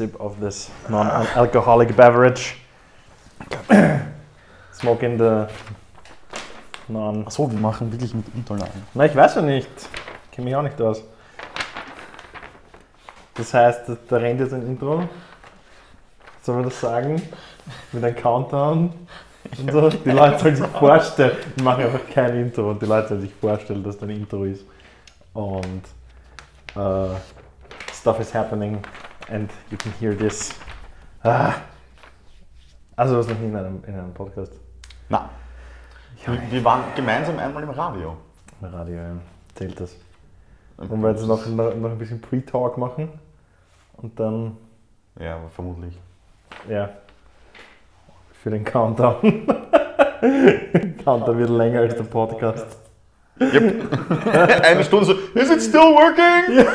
sip of this non-alcoholic beverage. Smoking the non. Achso, wir machen wirklich mit Unterlagen. Na, ich weiß ja nicht. Kenne mich auch nicht aus. Das heißt, da rennt jetzt ein Intro. Sollen wir das sagen? Mit einem Countdown und so. Die Leute sollen sich vorstellen. Wir machen einfach kein Intro und die Leute sollen sich vorstellen, dass da ein Intro ist. Und uh, stuff is happening and you can hear this. Ah. Also, was noch nie in einem, in einem Podcast. Na, wir, wir waren gemeinsam einmal im Radio. Im Radio, ja. Zählt das. Wollen wir jetzt noch, noch, noch ein bisschen Pre-Talk machen? Und dann, Ja, vermutlich. ja, für den Countdown. Countdown wird länger als der Podcast. Yep. Eine Stunde so, is it still working?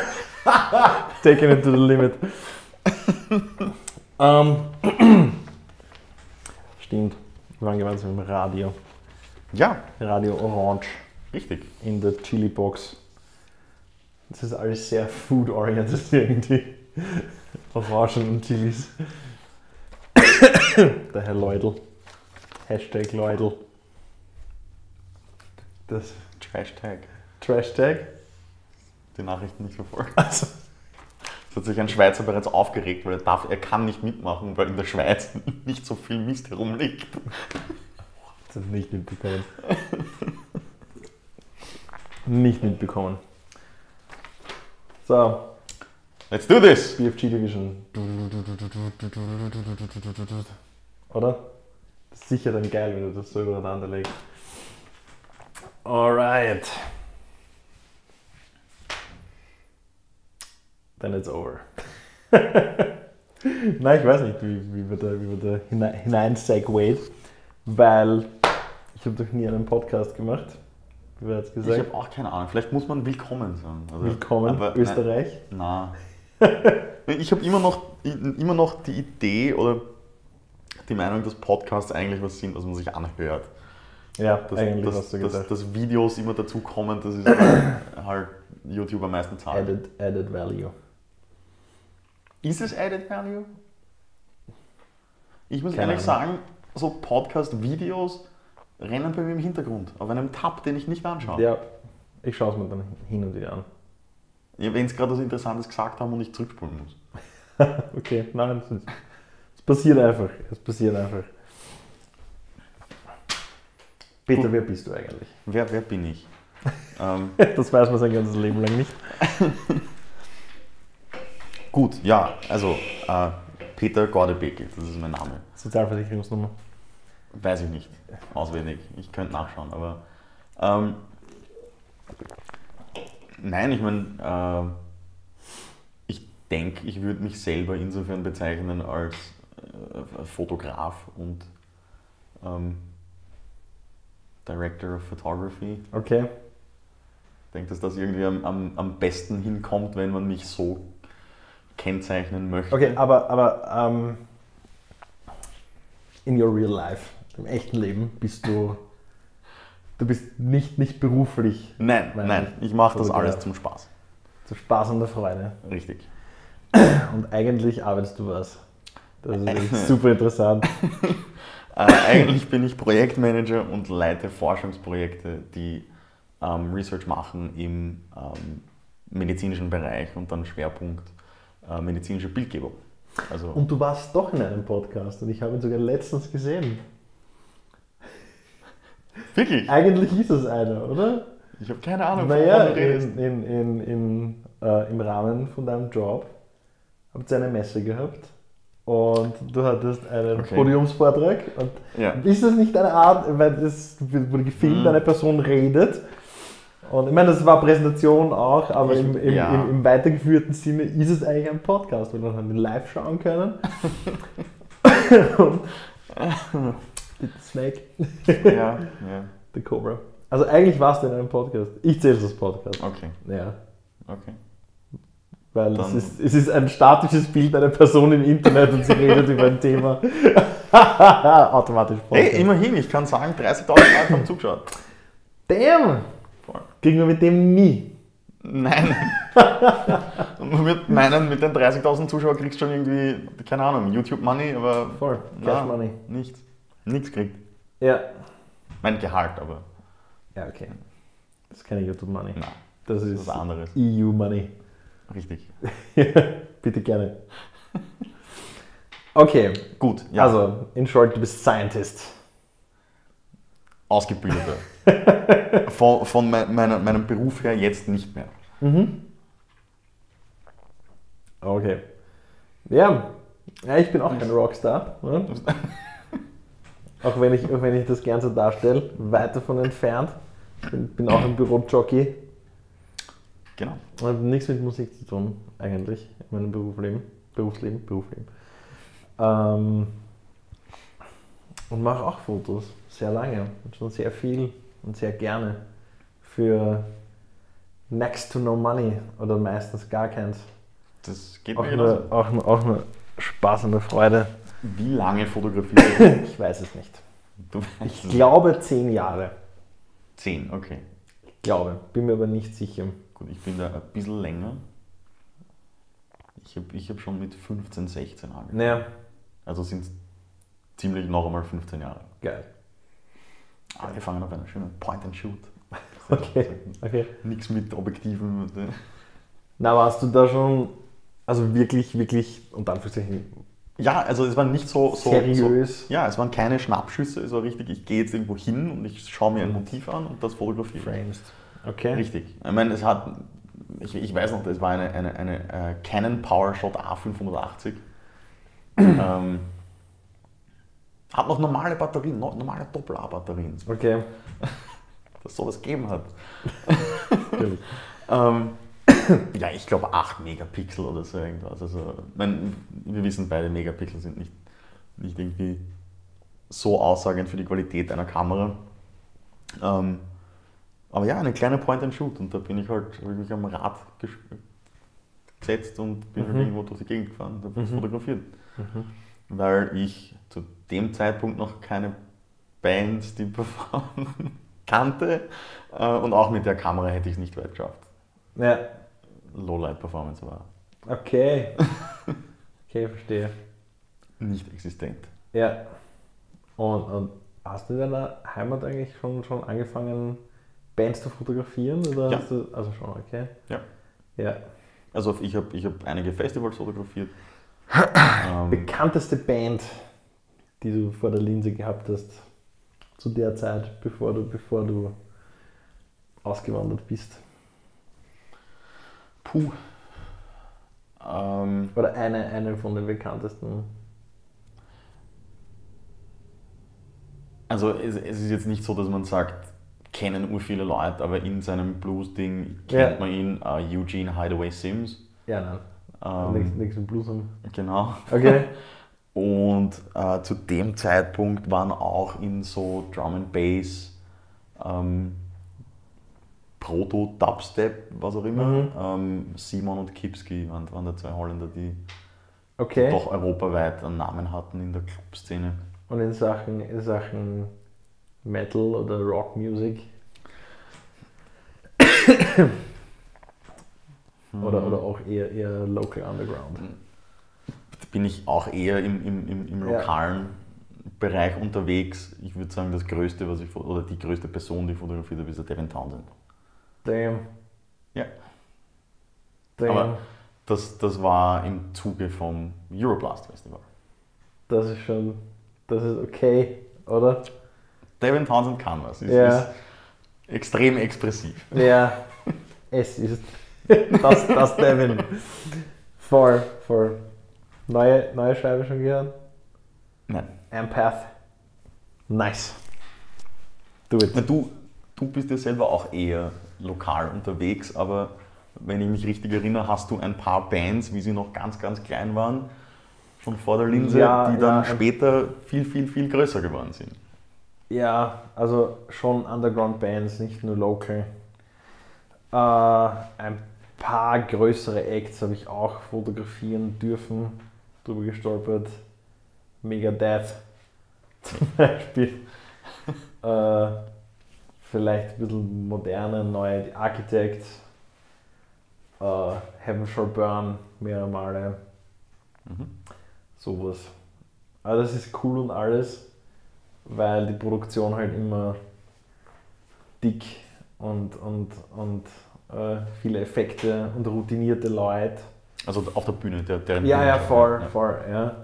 Taking it to the limit. ähm, stimmt, wir waren gemeinsam im Radio. Ja, Radio Orange richtig. in der Chili Box. Das ist alles sehr food-oriented irgendwie. Orangen und Chilis. der Herr Leudl. Hashtag Leudl. Das Trash-Tag. Trash-Tag. Die Nachrichten nicht verfolgt. Also, Es hat sich ein Schweizer bereits aufgeregt, weil er, darf, er kann nicht mitmachen, weil in der Schweiz nicht so viel Mist herumliegt. das ist nicht mitbekommen. nicht mitbekommen. So, Let's do this! BFG Division. Oder? Das ist sicher dann geil, wenn du das so übereinander legst. Alright. Then it's over. Nein, ich weiß nicht, wie, wie wir da, wie wir da hinein, hinein segwayt, weil ich habe doch nie einen Podcast gemacht. Wie wir jetzt Ich gesagt? habe auch keine Ahnung. Vielleicht muss man willkommen sagen. Also, Willkommen, aber Österreich. Nein. ich habe immer noch, immer noch die Idee oder die Meinung, dass Podcasts eigentlich was sind, was man sich anhört. Ja, Dass, eigentlich dass, hast du dass, gesagt. dass Videos immer dazu kommen, das ist halt, halt YouTube am meisten zahlt. Added, added Value. Ist es Added Value? Ich muss Keine ehrlich Ahnung. sagen, so Podcast-Videos rennen bei mir im Hintergrund, auf einem Tab, den ich nicht anschaue. Ja, ich schaue es mir dann hin und wieder an. Ja, Wenn sie gerade was Interessantes gesagt haben und ich zurückspulen muss. Okay, nein, es, ist- es passiert einfach. Es passiert einfach. Peter, Gut. wer bist du eigentlich? Wer, wer bin ich? ähm, Das weiß man sein ganzes Leben lang nicht. gut, ja, also äh, Peter Gordebeke, das ist mein Name. Sozialversicherungsnummer. Weiß ich nicht, auswendig. Ich könnte nachschauen, aber ähm, nein, ich meine, äh, ich denke, ich würde mich selber insofern bezeichnen als äh, Fotograf und ähm, Director of Photography. Okay. Ich denke, dass das irgendwie am, am, am besten hinkommt, wenn man mich so kennzeichnen möchte. Okay, aber, aber ähm, in your real life, im echten Leben, bist du. Du bist nicht, nicht beruflich Nein, Nein, ich mache das alles zum Spaß. zu Spaß und der Freude. Richtig. Und eigentlich arbeitest du was. Das ist super interessant. Äh, eigentlich bin ich Projektmanager und leite Forschungsprojekte, die ähm, Research machen im ähm, medizinischen Bereich und dann Schwerpunkt äh, medizinische Bildgebung. Also, Und du warst doch in einem Podcast und ich habe ihn sogar letztens gesehen. wirklich? Eigentlich ist es einer, oder? Ich habe keine Ahnung, Naja, du redest. in, in, in, äh, im Rahmen von deinem Job habt ihr eine Messe gehabt und du hattest einen Okay. Podiumsvortrag. Und Ja. ist das nicht eine Art, weil es wurde gefilmt, Mhm. eine Person redet? Und ich meine, das war Präsentation auch, aber Ich- im, im, ja. im, im weitergeführten Sinne ist es eigentlich ein Podcast, weil man ihn live schauen können. Snake, Ja, ja. the Cobra. Also eigentlich warst du in einem Podcast. Ich zähle es als Podcast. Okay, Ja. okay. Weil es ist, es ist ein statisches Bild einer Person im Internet und sie redet über ein Thema. Automatisch Podcast. Hey, immerhin, ich kann sagen, 30.000 Leute haben zugeschaut. Damn! Kriegen wir mit dem nie. Nein. Man wird meinen, mit den 30.000 Zuschauern kriegst du schon irgendwie, keine Ahnung, YouTube Money, aber Voll. Na. Cash Money. nichts. Nichts kriegt. Ja. Mein Gehalt, aber Ja, okay. Das ist keine YouTube Money. nein, Das das ist was anderes. EU Money. Richtig. Bitte gerne. Okay, Gut, ja. also in short, du bist Scientist. Ausgebildeter. von von me meiner, meinem Beruf her jetzt nicht mehr. Okay. Ja, ja ich bin auch kein Rockstar. Ne? auch, wenn ich, auch wenn ich das gern so darstelle, weit davon entfernt. Bin, bin auch ein Bürojockey. Genau. Und habe nichts mit Musik zu tun, eigentlich, in meinem Berufsleben. Berufsleben, Berufsleben. Ähm, und mache auch Fotos, sehr lange und schon sehr viel und sehr gerne. Für next to no money oder meistens gar keins. Das geht Auch mir genauso. nur, auch, nur, auch nur Spaß und eine Freude. Wie lange fotografierst du? Ich weiß es nicht. Du weißt Ich es. glaube zehn Jahre. Zehn, okay. Ich glaube, bin mir aber nicht sicher. Gut, ich bin da ein bisschen länger. Ich habe ich hab schon mit 15, 16 angefangen. Naja, Also sind es ziemlich noch einmal 15 Jahre. geil. Angefangen auf einer schönen Point-and-Shoot. Okay, okay. Nichts mit Objektiven. äh, Na, warst du da schon, also wirklich, wirklich, unter Anführungszeichen, Ja, also es war nicht so, so, so. seriös Ja, es waren keine Schnappschüsse, es war richtig, ich gehe jetzt irgendwo hin und ich schaue mir ein Mhm. Motiv an und das fotografiere. ich. framest? Okay. Richtig. Ich meine, es hat, ich, ich weiß noch, das war eine, eine, eine äh, Canon PowerShot A580. ähm, hat noch normale Batterien, no, normale Doppel-A-Batterien, Okay. dass es sowas gegeben hat. Ähm, ja, ich glaube 8 Megapixel oder so irgendwas. Also, mein, wir wissen beide, Megapixel sind nicht, nicht irgendwie so aussagend für die Qualität einer Kamera. Ähm, aber ja, eine kleine Point-and-Shoot und da bin ich halt hab ich mich am Rad ges- gesetzt und bin halt Mhm. irgendwo durch die Gegend gefahren und habe Mhm. fotografiert. Mhm. Weil ich dem Zeitpunkt noch keine Bands, die performen, kannte äh, und auch mit der Kamera hätte ich es nicht weit geschafft. Ja, Lowlight-Performance war okay. Okay, verstehe. nicht existent. Ja. Und, und hast du in deiner Heimat eigentlich schon, schon angefangen, Bands zu fotografieren? Oder Ja. du, also schon, okay. Ja. Ja. Also ich habe ich hab einige Festivals fotografiert. ähm, Bekannteste Band, die du vor der Linse gehabt hast, zu der Zeit, bevor du, bevor du ausgewandert bist? puh. Ähm, Oder eine, eine von den bekanntesten? also es, es ist jetzt nicht so, dass man sagt, kennen ur viele Leute, aber in seinem Blues-Ding kennt Ja. man ihn, äh, Eugene Hideaway Sims. Ja, nein. Ähm, nichts mit Blues haben. Genau. Okay. Und äh, zu dem Zeitpunkt waren auch in so Drum and Bass, ähm, Proto-Dubstep, was auch immer, Mhm. ähm, Simon und Kipski waren, waren da zwei Holländer, die Okay. doch europaweit einen Namen hatten in der Clubszene. Und in Sachen, in Sachen Metal oder Rockmusik? Oder, Mhm. oder auch eher, eher Local Underground? Bin ich auch eher im, im, im, im Ja. lokalen Bereich unterwegs. Ich würde sagen, das größte, was ich oder die größte Person, die ich fotografiert habe, ist der Devin Townsend. Damn. Ja. Damn. Aber- Das, das war im Zuge vom Euroblast Festival. das ist schon, das ist okay, oder? Devin Townsend kann was. Ist, Ja. ist extrem expressiv. Ja, es ist das, das Devin. Voll, voll. Neue, neue Scheibe schon gehört? Nein. Empath. Nice. Do it. Na, Du, du bist ja selber auch eher lokal unterwegs, aber wenn ich mich richtig erinnere, hast du ein paar Bands, wie sie noch ganz, ganz klein waren, schon vor der Linse, Ja, die dann ja. später viel, viel, viel größer geworden sind. Ja, also schon Underground-Bands, nicht nur local. Äh, ein paar größere Acts habe ich auch fotografieren dürfen, drüber gestolpert. Megadeth zum Beispiel. äh, vielleicht ein bisschen moderne, neue Architect. äh, Heaven Shall Burn mehrere Male. Mhm. Sowas. Aber das ist cool und alles, weil die Produktion halt immer dick und, und, und äh, viele Effekte und routinierte Leute. Also auf der Bühne, der, deren Ja, Bühne. ja, voll, voll, ja.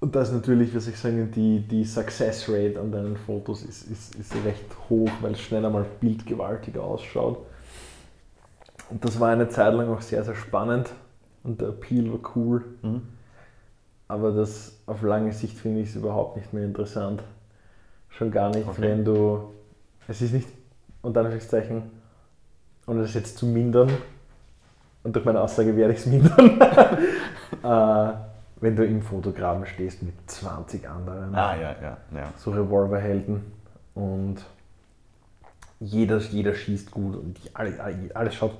Und das ist natürlich, was ich sagen, die, die Success Rate an deinen Fotos ist, ist, ist recht hoch, weil es schnell einmal bildgewaltig ausschaut. Und das war eine Zeit lang auch sehr, sehr spannend und der Appeal war cool. Mhm. Aber das auf lange Sicht finde ich es überhaupt nicht mehr interessant. Schon gar nicht, Okay. wenn du. Es ist nicht, unter Anführungszeichen, ohne das jetzt zu mindern, und durch meine Aussage werde ich es mindern, äh, wenn du im Fotograben stehst mit 20 anderen, Ah, ja, ja, ja. so Revolverhelden und jeder, jeder schießt gut und alles, alles schaut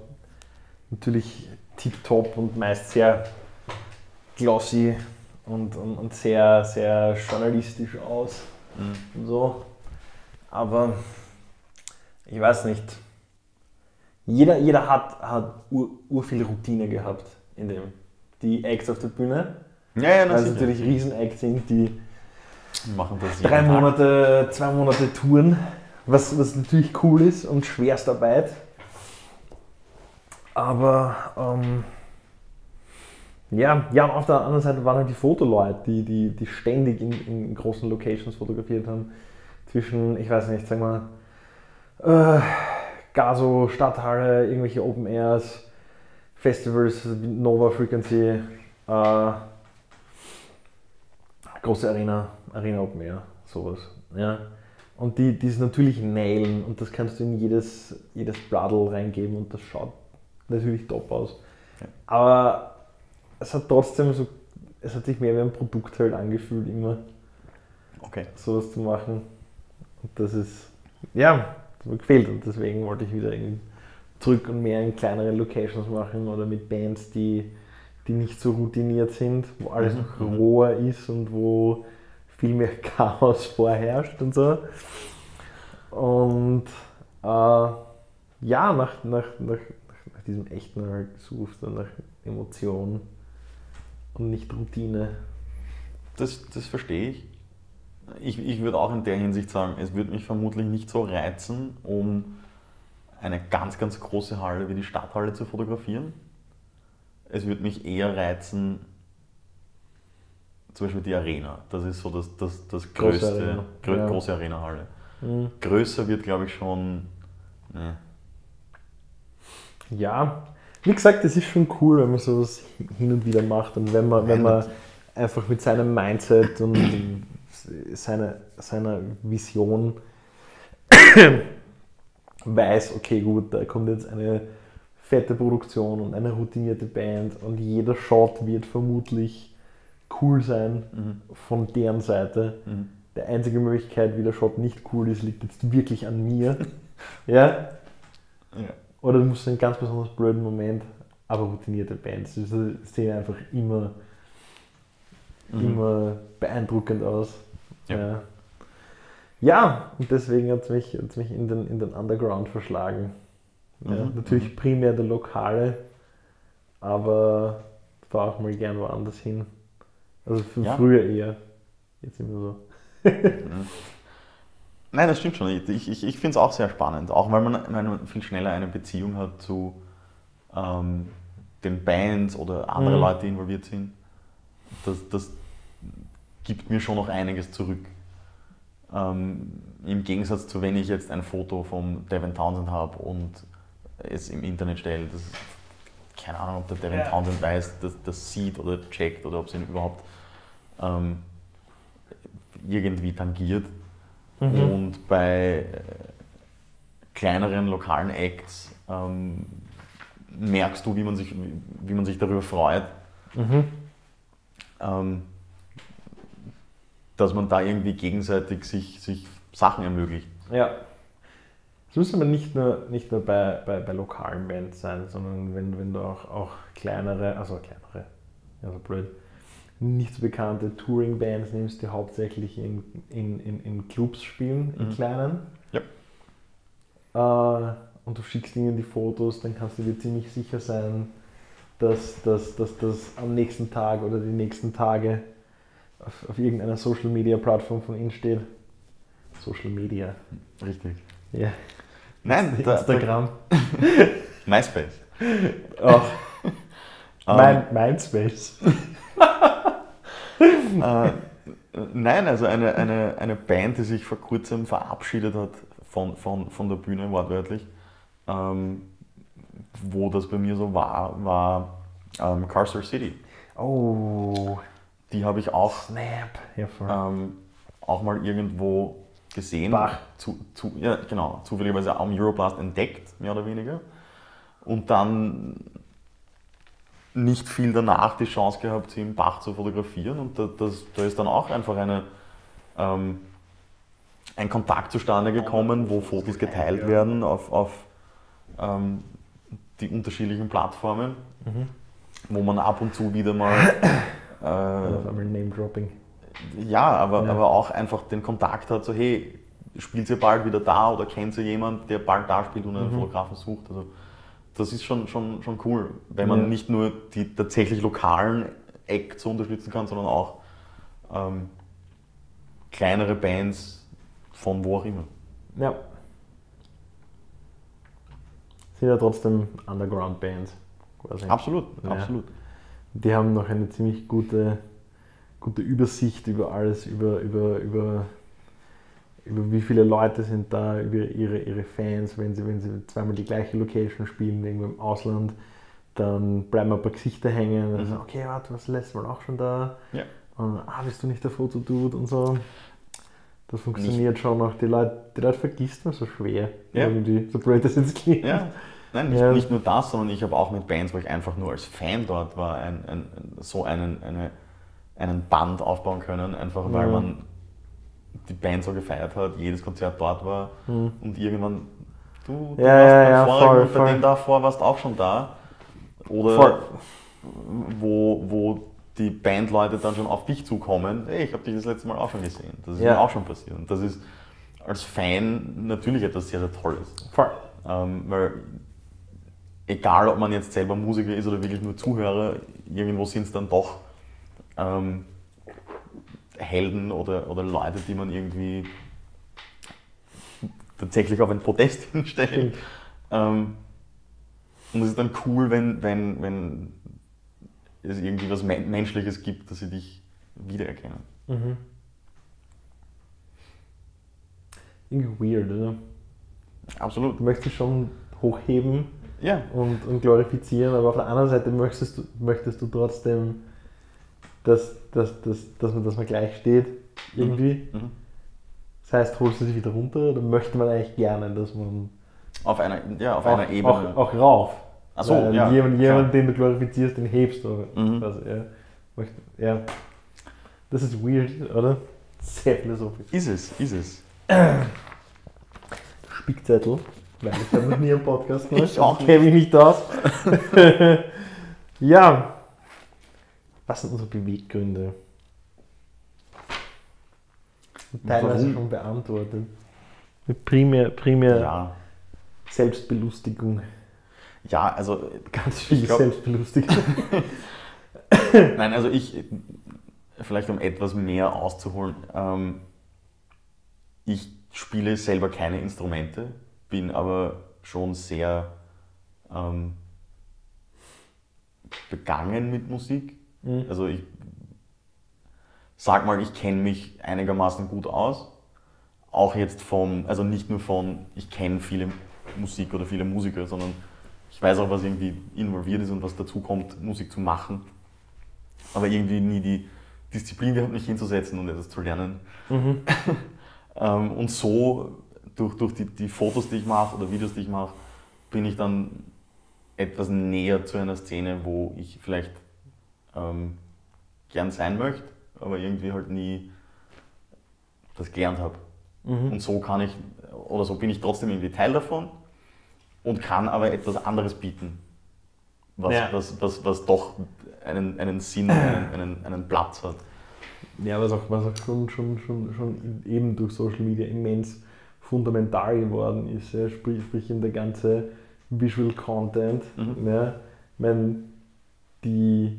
natürlich tipptopp und meist sehr glossy und, und, und sehr, sehr journalistisch aus Mhm. und so. Aber ich weiß nicht. Jeder, jeder hat, hat ur, ur viel Routine gehabt in dem. Die Acts auf der Bühne, Ja, ja, weil das es natürlich Riesen-Acts sind, die machen das drei Tag. Monate, zwei Monate Touren, was, was natürlich cool ist und Schwerstarbeit. Aber ähm, ja, ja, auf der anderen Seite waren halt die Fotoleute, die, die, die ständig in, in großen Locations fotografiert haben. Zwischen, ich weiß nicht, sagen wir, äh, Gaso, Stadthalle, irgendwelche Open Airs, Festivals, Nova Frequency, äh, große Arena, Arena Open Air, sowas. Ja. Und die, die es natürlich nailen und das kannst du in jedes, jedes Bladel reingeben und das schaut natürlich top aus. Ja. Aber es hat trotzdem so, es hat sich mehr wie ein Produkt halt angefühlt, immer Okay. sowas zu machen. Und das ist, ja, gefehlt und deswegen wollte ich wieder zurück und mehr in kleinere Locations machen oder mit Bands, die, die nicht so routiniert sind, wo alles Mhm. noch roher ist und wo viel mehr Chaos vorherrscht und so. Und äh, ja, nach, nach, nach, nach, diesem echten halt gesucht und nach Emotion und nicht Routine. Das, das verstehe ich. Ich. Ich würde auch in der Hinsicht sagen, es würde mich vermutlich nicht so reizen, um eine ganz, ganz große Halle wie die Stadthalle zu fotografieren. Es würde mich eher reizen, zum Beispiel die Arena. Das ist so das, das, das Große größte, Arena, grö ja. große Arenahalle. Mhm. Größer wird, glaube ich, schon. Ne. Ja, wie gesagt, es ist schon cool, wenn man sowas hin und wieder macht und wenn man, wenn man einfach mit seinem Mindset und seiner, seiner Vision weiß, okay, gut, da kommt jetzt eine fette Produktion und eine routinierte Band und jeder Shot wird vermutlich cool sein Mhm. von deren Seite. Mhm. Die einzige Möglichkeit, wie der Shot nicht cool ist, liegt jetzt wirklich an mir. ja, Ja. oder du musst einen ganz besonders blöden Moment, aber routinierte Bands die sehen einfach immer, Mhm. immer beeindruckend aus. Ja. Ja, ja und deswegen hat es mich, hat's mich in, den, in den Underground verschlagen. Ja, Mhm, Natürlich primär der Lokale, aber fahr auch mal gern woanders hin. Also Ja. früher eher. Jetzt immer so. Nein, das stimmt schon. Ich, ich, ich finde es auch sehr spannend, auch weil man, weil man viel schneller eine Beziehung hat zu ähm, den Bands oder andere Mhm. Leute, die involviert sind. Das, das gibt mir schon noch einiges zurück. Ähm, Im Gegensatz zu, wenn ich jetzt ein Foto vom Devin Townsend habe und es im Internet stelle, das keine Ahnung, ob der Devin Ja. Townsend weiß, dass das sieht oder checkt oder ob es ihn überhaupt ähm, irgendwie tangiert. Mhm. Und bei äh, kleineren lokalen Acts ähm, merkst du, wie man sich, wie, man sich darüber freut, Mhm. ähm, dass man da irgendwie gegenseitig sich, sich Sachen ermöglicht. Ja. Es muss aber nicht nur, nicht nur bei, bei, bei lokalen Bands sein, sondern wenn, wenn du auch, auch kleinere, also kleinere, also blöd, nicht so bekannte Touring-Bands nimmst, die hauptsächlich in, in, in, in Clubs spielen, in Mhm. kleinen. Ja. Äh, und du schickst ihnen die Fotos, dann kannst du dir ziemlich sicher sein, dass, dass, dass das am nächsten Tag oder die nächsten Tage auf, auf irgendeiner Social Media Plattform von ihnen steht. Social Media. Richtig. Ja. Nein, da, da, Instagram. MySpace. Auch. Ähm, Mein, Mindspace. Äh, nein, also eine, eine, eine Band, die sich vor kurzem verabschiedet hat von, von, von der Bühne, wortwörtlich, ähm, wo das bei mir so war, war ähm, Carcer City. Oh, Die habe ich auch, Snap. Ja, voll. ähm, auch mal irgendwo gesehen. Bach. Zu, zu, ja, genau, zufälligerweise am Euroblast entdeckt, mehr oder weniger. Und dann nicht viel danach die Chance gehabt, sie im Bach zu fotografieren. Und da, das, da ist dann auch einfach eine, ähm, ein Kontakt zustande gekommen, wo Fotos geteilt werden auf, auf ähm, die unterschiedlichen Plattformen, Mhm. wo man ab und zu wieder mal äh, Auf einmal Name-Dropping. ja, aber, Ja. aber auch einfach den Kontakt hat, so hey, spielt ihr bald wieder da oder kennt ihr jemanden, der bald da spielt und einen Mhm. Fotografen sucht. Also das ist schon, schon, schon cool, wenn man Ja. nicht nur die tatsächlich lokalen so unterstützen kann, sondern auch ähm, kleinere Bands von wo auch immer. Ja. Sind ja trotzdem Underground-Bands. Quasi. Absolut, Ja. absolut. Die haben noch eine ziemlich gute, gute Übersicht über alles, über, über, über, über wie viele Leute sind da, über ihre, ihre Fans, wenn sie, wenn sie zweimal die gleiche Location spielen, irgendwo im Ausland, dann bleiben ein paar Gesichter hängen. Und Mhm. so, okay, warte, was letztes Mal auch schon da? Ja. Und ah, bist du nicht der Fotodude und so. Das funktioniert schon noch. Die Leute, die Leute vergisst man so schwer. Ja. Irgendwie, so blöd das jetzt klingt. Ja, nein, nicht, Ja. nicht nur das, sondern ich habe auch mit Bands, wo ich einfach nur als Fan dort war, ein, ein, so einen, eine, einen Band aufbauen können, einfach weil Ja. man die Band so gefeiert hat, jedes Konzert dort war Hm. und irgendwann, du, du Ja, warst ja, vorigen voll, bei voll. dem davor warst auch schon da. Oder Voll. wo, wo die Bandleute dann schon auf dich zukommen, hey, ich habe dich das letzte Mal auch schon gesehen. Das ist mir auch schon passiert. Und das ist als Fan natürlich etwas sehr, sehr Tolles. Voll. Ähm, weil egal, ob man jetzt selber Musiker ist oder wirklich nur Zuhörer, irgendwo sind es dann doch ähm, Helden oder, oder Leute, die man irgendwie tatsächlich auf ein Podest hinstellt. Ähm, und es ist dann cool, wenn, wenn, wenn es irgendwie was Men Menschliches gibt, dass sie dich wiedererkennen. Mhm. Irgendwie weird, oder? Absolut. Du möchtest schon hochheben Ja, und, und glorifizieren, aber auf der anderen Seite möchtest du, möchtest du trotzdem, dass, dass, dass, dass, man, dass man gleich steht, irgendwie. Mhm. Das heißt, holst du dich wieder runter oder möchte man eigentlich gerne, dass man Auf einer, ja, auf auch, einer Ebene. auch, auch rauf? Ach so, Weil ja, Jemand, jemand, den du glorifizierst, den hebst du. Mhm. Also, ja. Ja. Das ist weird, oder? Sehr philosophisch. Ist es, ist es. Spickzettel, weil ich habe noch nie einen Podcast gemacht. Ich auch kenne mich nicht aus. ja. Was sind unsere Beweggründe? Teilweise schon beantwortet. Primär, primär Ja. Selbstbelustigung. Ja, also Ganz viel glaub- Selbstbelustigung. Nein, also ich, vielleicht um etwas mehr auszuholen, ähm, ich spiele selber keine Instrumente, bin aber schon sehr ähm, begangen mit Musik. Mhm. Also ich sag mal, ich kenne mich einigermaßen gut aus. Auch jetzt vom, also nicht nur von, ich kenne viele Musik oder viele Musiker, sondern ich weiß auch, was irgendwie involviert ist und was dazu kommt, Musik zu machen. Aber irgendwie nie die Disziplin gehabt, mich hinzusetzen und etwas zu lernen. Mhm. Ähm, und so, durch, durch die, die Fotos, die ich mache oder Videos, die ich mache, bin ich dann etwas näher zu einer Szene, wo ich vielleicht ähm, gern sein möchte, aber irgendwie halt nie das gelernt habe. Mhm. Und so kann ich, oder so bin ich trotzdem irgendwie Teil davon und kann aber etwas anderes bieten, was, Ja. was, was, was doch einen, einen Sinn, einen, einen, einen Platz hat. Ja, was auch, was auch schon, schon, schon, schon eben durch Social Media immens fundamental geworden ist. Ja? Sprich, sprich in der ganze Visual Content. Mhm. Ja? Ich meine, die,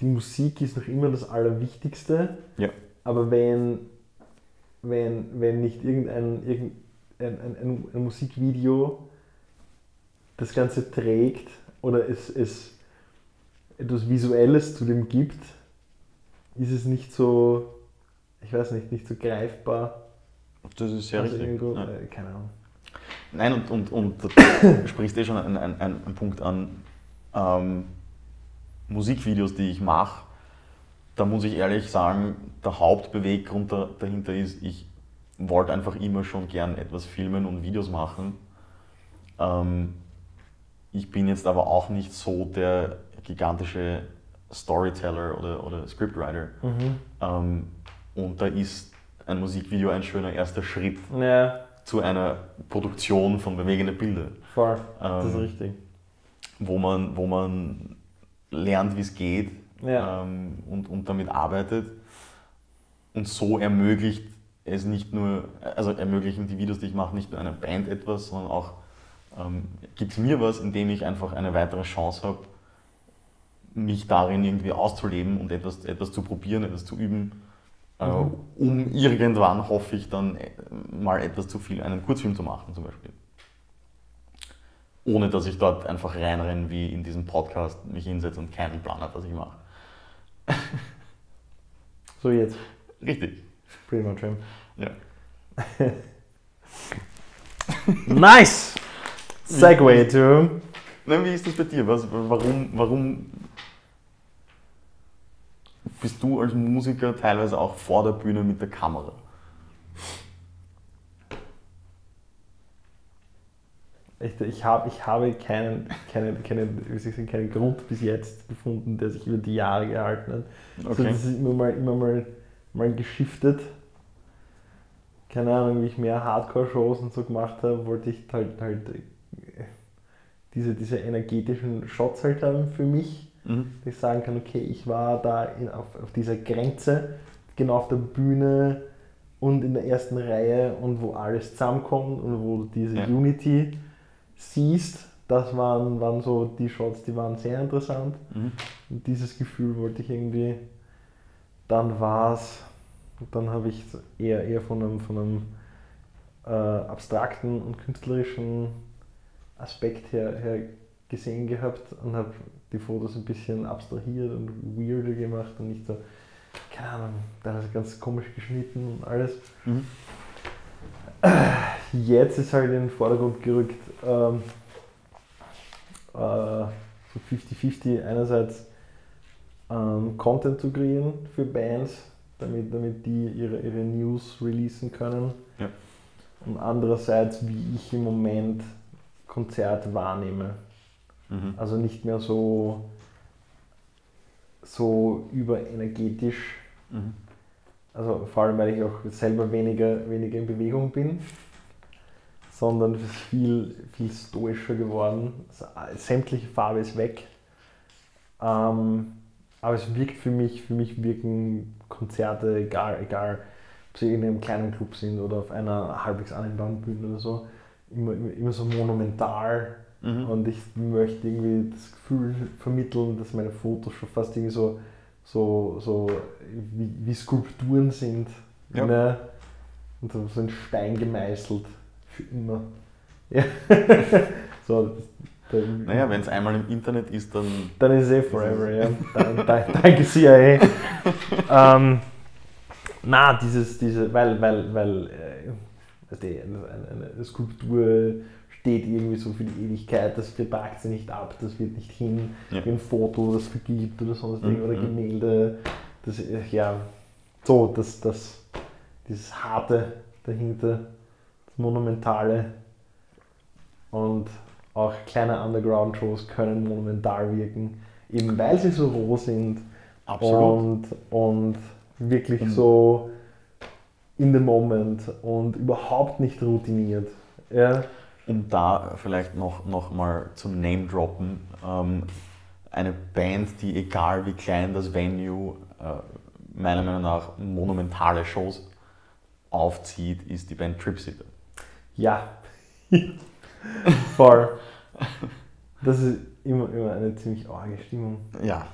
die Musik ist noch immer das Allerwichtigste. Ja. Aber wenn, wenn, wenn nicht irgendein, irgendein ein, ein, ein Musikvideo das Ganze trägt oder es, es etwas Visuelles zu dem gibt, ist es nicht so, ich weiß nicht, nicht so greifbar. Das ist sehr Also richtig. irgendwo, Ja. äh, keine Ahnung. Nein, und, und, und du sprichst eh schon einen, einen, einen Punkt an. Ähm, Musikvideos, die ich mache, da muss ich ehrlich sagen, der Hauptbeweggrund da, dahinter ist, ich wollte einfach immer schon gern etwas filmen und Videos machen. Ähm, ich bin jetzt aber auch nicht so der gigantische Storyteller oder, oder Scriptwriter. Mhm. Ähm, und da ist ein Musikvideo ein schöner erster Schritt Ja, zu einer Produktion von bewegenden Bildern, voll. das ist Ähm, richtig. wo man, wo man lernt, wie es geht Ja. ähm, und, und damit arbeitet. Und so ermöglicht es nicht nur, also ermöglichen die Videos, die ich mache, nicht nur einer Band etwas, sondern auch ähm, gibt es mir was, indem ich einfach eine weitere Chance habe, mich darin irgendwie auszuleben und etwas, etwas zu probieren, etwas zu üben, Mhm. um irgendwann, hoffe ich, dann äh, mal etwas zu viel, einen Kurzfilm zu machen zum Beispiel. Ohne dass ich dort einfach reinrenne, wie in diesem Podcast, mich hinsetze und keinen Plan habe, was ich mache. So jetzt, Richtig. pretty much him. Ja. Nice! Segway to. Nein, wie ist das bei dir? Was, warum, warum bist du als Musiker teilweise auch vor der Bühne mit der Kamera? Ich, ich, hab, ich habe keinen, keinen, keinen, sagen, keinen Grund bis jetzt gefunden, der sich über die Jahre gehalten hat. Also Okay. das ist immer mal, immer mal, mal geschiftet. Keine Ahnung, wie ich mehr Hardcore-Shows und so gemacht habe, wollte ich halt, halt äh, diese, diese energetischen Shots halt haben für mich, Mhm. dass ich sagen kann, okay, ich war da in, auf, auf dieser Grenze, genau auf der Bühne und in der ersten Reihe und wo alles zusammenkommt und wo du diese Ja. Unity siehst, das waren, waren so die Shots, die waren sehr interessant. Mhm. Und dieses Gefühl wollte ich irgendwie, dann war es, dann habe ich eher, eher von einem, von einem äh, abstrakten und künstlerischen Aspekt her, her gesehen gehabt und habe die Fotos ein bisschen abstrahiert und weirder gemacht und nicht so, keine Ahnung, teilweise ganz komisch geschnitten und alles. Mhm. Jetzt ist halt in den Vordergrund gerückt, ähm, äh, so 50-50 einerseits ähm, Content zu kreieren für Bands, damit, damit die ihre, ihre News releasen können. Ja. Und andererseits, wie ich im Moment Konzert wahrnehme. Mhm. Also nicht mehr so, so überenergetisch. Mhm. Also vor allem, weil ich auch selber weniger, weniger in Bewegung bin, sondern es ist viel, viel stoischer geworden. Also, sämtliche Farbe ist weg. Ähm, aber es wirkt für mich, für mich wirken Konzerte, egal, egal ob sie in einem kleinen Club sind oder auf einer halbwegs annehmbaren Bühne oder so, immer, immer, immer so monumental. Mhm. Und ich möchte irgendwie das Gefühl vermitteln, dass meine Fotos schon fast irgendwie so, so, so wie, wie Skulpturen sind. Ja. Ne? Und so, so in Stein gemeißelt. Für immer. Ja. so, das, Naja, wenn es einmal im Internet ist, dann. dann ist es eh forever, ja. Dann, dann, danke CIA. ähm, na, dieses, diese, weil, weil, weil äh, eine, eine Skulptur steht irgendwie so für die Ewigkeit, das vertragt sie nicht ab, das wird nicht hin, Ja. wie ein Foto, das vergibt oder sonst Mhm, oder mhm. Gemälde. Das, äh, ja, so, das, das, dieses Harte dahinter, das Monumentale. Und auch kleine Underground-Shows können monumental wirken, eben weil sie so roh sind und, und wirklich Mhm. so in the moment und überhaupt nicht routiniert. Ja, Um da vielleicht noch, noch mal zu Name droppen, ähm, eine Band, die egal wie klein das Venue, äh, meiner Meinung nach monumentale Shows aufzieht, ist die Band Tripsitter. Ja. Voll. Das ist immer, immer eine ziemlich arge Stimmung. Ja.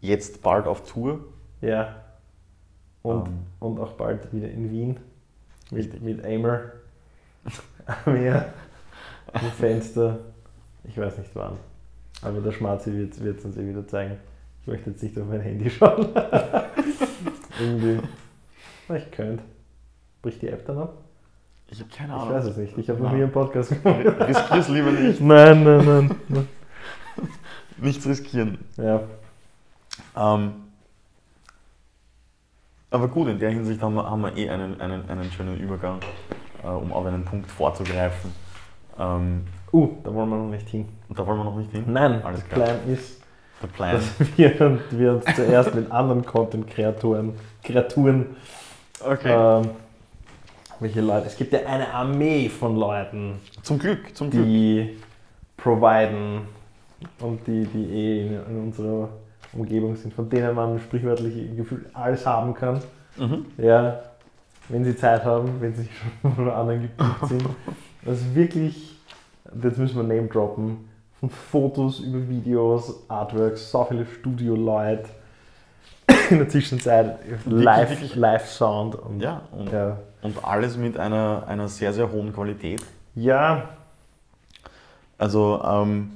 Jetzt bald auf Tour. Ja. Und, Ähm. und auch bald wieder in Wien. Mit, Richtig. mit Aimer. Mehr. Im Fenster. Ich weiß nicht wann. Aber der Schmarzi wird es uns eh wieder zeigen. Ich möchte jetzt nicht auf mein Handy schauen. Irgendwie. Na, ich könnte. Bricht die App dann ab? Ich habe keine Ich Ahnung. weiß es nicht. Ich habe noch nie einen Podcast gemacht. Riskier's lieber nicht. Nein, nein, nein. nein. Nichts riskieren. Ja. Ähm, aber gut, in der Hinsicht haben wir, haben wir eh einen, einen, einen schönen Übergang, äh, um auf einen Punkt vorzugreifen. Ähm, Uh, da wollen wir noch nicht hin. und da wollen wir noch nicht hin. Nein, Alles der klar. Plan ist, Der Plan. dass wir, wir uns zuerst mit anderen Content-Kreaturen, Kreaturen, Okay. ähm, welche Leute, es gibt ja eine Armee von Leuten, zum Glück, zum Glück. die providen und die, die eh in, in unserer Umgebung sind, von denen man sprichwörtlich gefühlt alles haben kann. Mhm. Ja, wenn sie Zeit haben, wenn sie schon von anderen gebucht sind. Ist wirklich, jetzt müssen wir Name droppen, von Fotos über Videos, Artworks, so viele Studio-Leute. In der Zwischenzeit live, wirklich. live Sound und Ja, und, ja. und alles mit einer, einer sehr, sehr hohen Qualität. ja, Also ähm,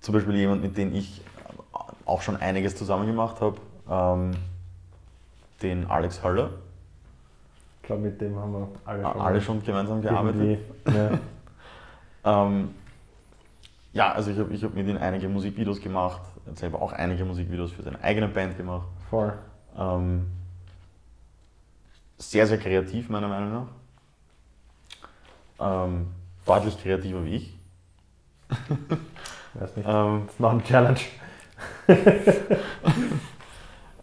zum Beispiel jemand, mit dem ich auch schon einiges zusammen gemacht habe, ähm, den Alex Höller. ich glaube mit dem haben wir alle schon, Alle schon gemeinsam gearbeitet. Ja. Ähm, ja, also ich habe ich hab mit ihm einige Musikvideos gemacht, er selber auch einige Musikvideos für seine eigene Band gemacht. Voll. Ähm, sehr, sehr kreativ, meiner Meinung nach. Ähm, deutlich kreativer wie ich. Weiß nicht. Ähm, It's not a challenge.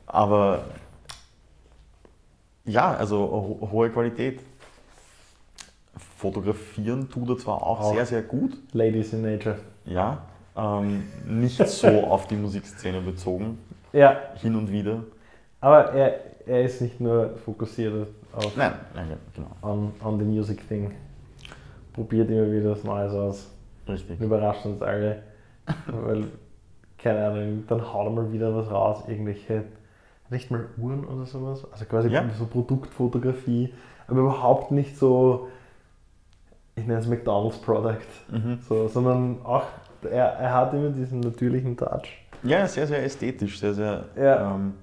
aber ja, also ho hohe Qualität. Fotografieren tut er zwar auch, Auch. sehr, sehr gut, Ladies in Nature. ja, ähm, nicht so auf die Musikszene bezogen, Ja, hin und wieder. aber er, er ist nicht nur fokussiert auf Nein, nein, genau, on, on the music thing. Probiert immer wieder was Neues aus. richtig. Überrascht uns alle. weil, keine Ahnung, dann haut er mal wieder was raus, irgendwelche, nicht mal Uhren oder sowas. Also quasi Ja. so Produktfotografie, aber überhaupt nicht so, ich nenne es McDonalds Product, Mhm. so, sondern auch, er, er hat immer diesen natürlichen Touch. Ja, sehr, sehr ästhetisch, sehr, sehr. Ja. Ähm,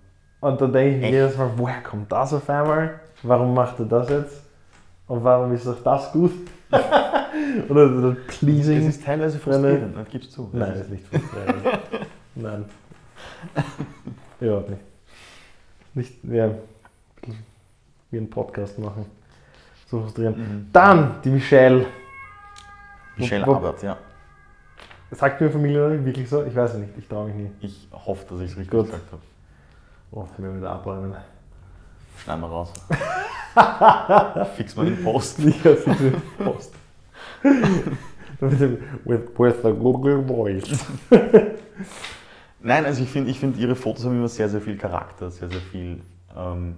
Und dann denke ich mir jedes Mal, woher kommt das auf einmal? Warum macht er das jetzt? Und warum ist auch das gut? oder, es pleasing? ist teilweise er- frustrierend, das gibst du. Nein, das ist nicht frustrierend. Nein. Überhaupt nicht. Nicht ja, ein bisschen wie einen Podcast machen. So frustrierend. Mhm. Dann die Michelle. Michelle Wo- Abert, ja. Sagt mir Familie wirklich so? Ich weiß es nicht. Ich traue mich nie. Ich hoffe, dass ich es richtig Gut. gesagt habe. Oh, wir wieder abräumen. Schneiden wir raus. Fix mal den Post. Ich hab's nicht Post. with, with the Google Voice. Nein, also ich finde, ich find, ihre Fotos haben immer sehr, sehr viel Charakter, sehr, sehr viel. Ähm,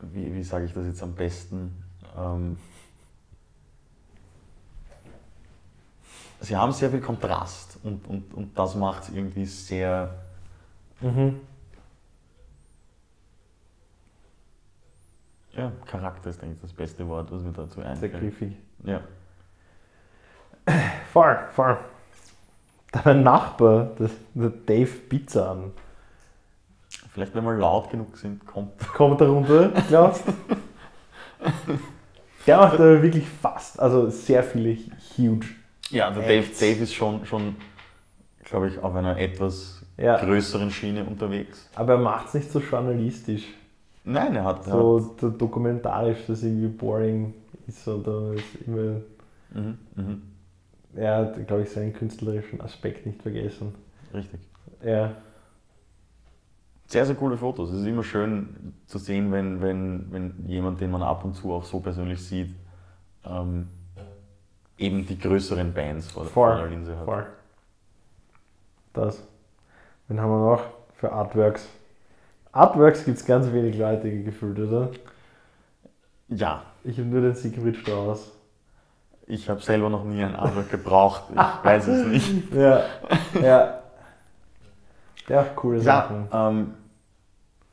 wie wie sage ich das jetzt am besten? Ähm, sie haben sehr viel Kontrast und, und, und das macht es irgendwie sehr. Mhm. Ja, Charakter ist eigentlich das beste Wort, was mir dazu Sehr einfällt. griffig. Ja. Voll, voll. Da mein Nachbar, das, der Dave Pizza an. Vielleicht, wenn wir laut genug sind, kommt. Kommt da runter, glaubst Der macht aber wirklich fast, also sehr viele huge. Ja, der Dave. Dave ist schon, schon glaube ich, auf einer etwas Ja. größeren Schiene unterwegs. Aber er macht es nicht so journalistisch. Nein, er hat. er So so dokumentarisch, dass irgendwie boring ist oder ist immer. hat mhm, mhm, Er hat, glaube ich, seinen künstlerischen Aspekt nicht vergessen. richtig. Ja, Sehr, sehr coole Fotos. Es ist immer schön zu sehen, wenn, wenn, wenn jemand, den man ab und zu auch so persönlich sieht, ähm, eben die größeren Bands vor, vor der Linse hat. voll. Das. Wen haben wir noch für Artworks? Artworks gibt es ganz wenig Leute gefühlt, oder? Ja, Ich habe nur den Secret Strauß. Ich habe selber noch nie ein Artwork gebraucht. Ich weiß es nicht. Ja, ja. Ja, coole Ja, Sachen. ähm,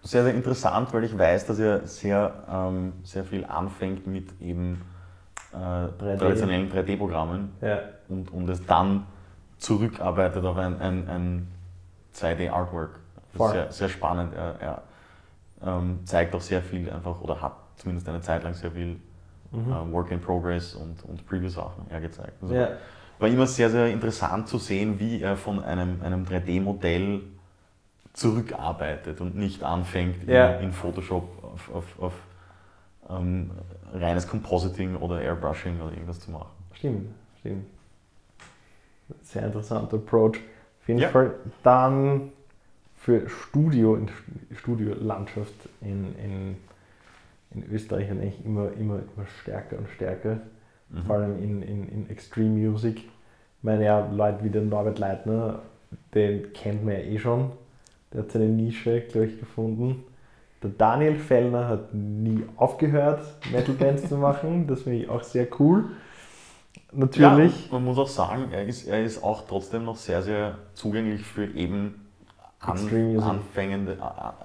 sehr, sehr interessant, weil ich weiß, dass er sehr, ähm, sehr viel anfängt mit eben äh, 3D. traditionellen 3D-Programmen Ja, und, und es dann zurückarbeitet auf ein, ein, ein 2D-Artwork. Das Voll. ist sehr, sehr spannend. Er, er ähm, zeigt auch sehr viel einfach, oder hat zumindest eine Zeit lang sehr viel mhm. äh, Work in Progress und, und Preview-Sachen hergezeigt. Also ja. war immer sehr, sehr interessant zu sehen, wie er von einem, einem 3D-Modell zurückarbeitet und nicht anfängt, in- Ja. in, Photoshop auf, auf, auf ähm, reines Compositing oder Airbrushing oder irgendwas zu machen. Stimmt, stimmt. Sehr interessanter Approach. Auf jeden Ja. Fall dann für Studio, in Studiolandschaft in, in, in Österreich eigentlich immer, immer, immer stärker und stärker. Mhm. Vor allem in, in, in Extreme Music. Ich meine ja, Leute wie der Norbert Leitner, den kennt man ja eh schon. Der hat seine Nische, glaube ich, gefunden. Der Daniel Fellner hat nie aufgehört, Metal-Bands zu machen. Das finde ich auch sehr cool. Natürlich. Ja, man muss auch sagen, er ist, er ist auch trotzdem noch sehr, sehr zugänglich für eben an. Anfängende,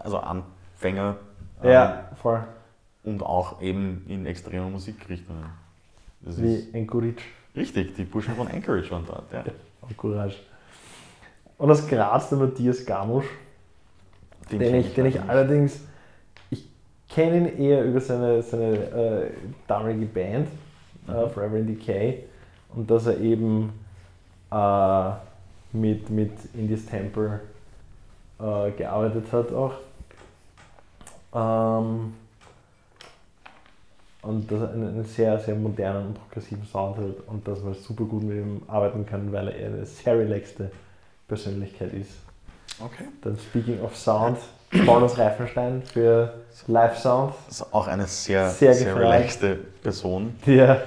also Anfänger Ja, voll. Und auch eben in extremen Musikrichtungen. Das Wie Encourage richtig, die Burschen von Anchorage waren dort. Ja. und Courage. Und aus Graz der Matthias Gamusch, den, kenn ich, den ich allerdings, ich kenne ihn eher über seine, seine äh, damalige Band, äh, Mhm. Forever in Decay, und dass er eben äh, mit, mit Indies Temple äh, gearbeitet hat auch. Ähm, und dass er einen, sehr, sehr modernen und progressiven Sound hat und dass man super gut mit ihm arbeiten kann, weil er eine sehr relaxte Persönlichkeit ist. Okay. Dann Speaking of Sound, Paulus Reifenstein für Live Sound. Das ist auch eine sehr, Sehr sehr, relaxte Person. Der,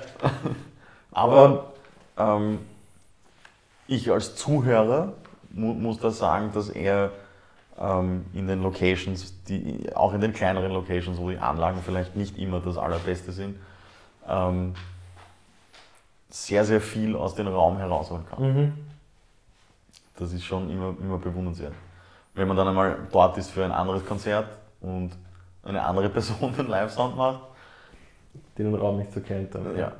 Aber ähm, ich als Zuhörer mu muss da sagen, dass er in den Locations, die, auch in den kleineren Locations, wo die Anlagen vielleicht nicht immer das Allerbeste sind, ähm, sehr, sehr viel aus dem Raum herausholen kann. mhm. Das ist schon immer, immer bewundernswert. Wenn man dann einmal dort ist für ein anderes Konzert und eine andere Person den Live-Sound macht, den den Raum nicht so kennt. Dann. ja,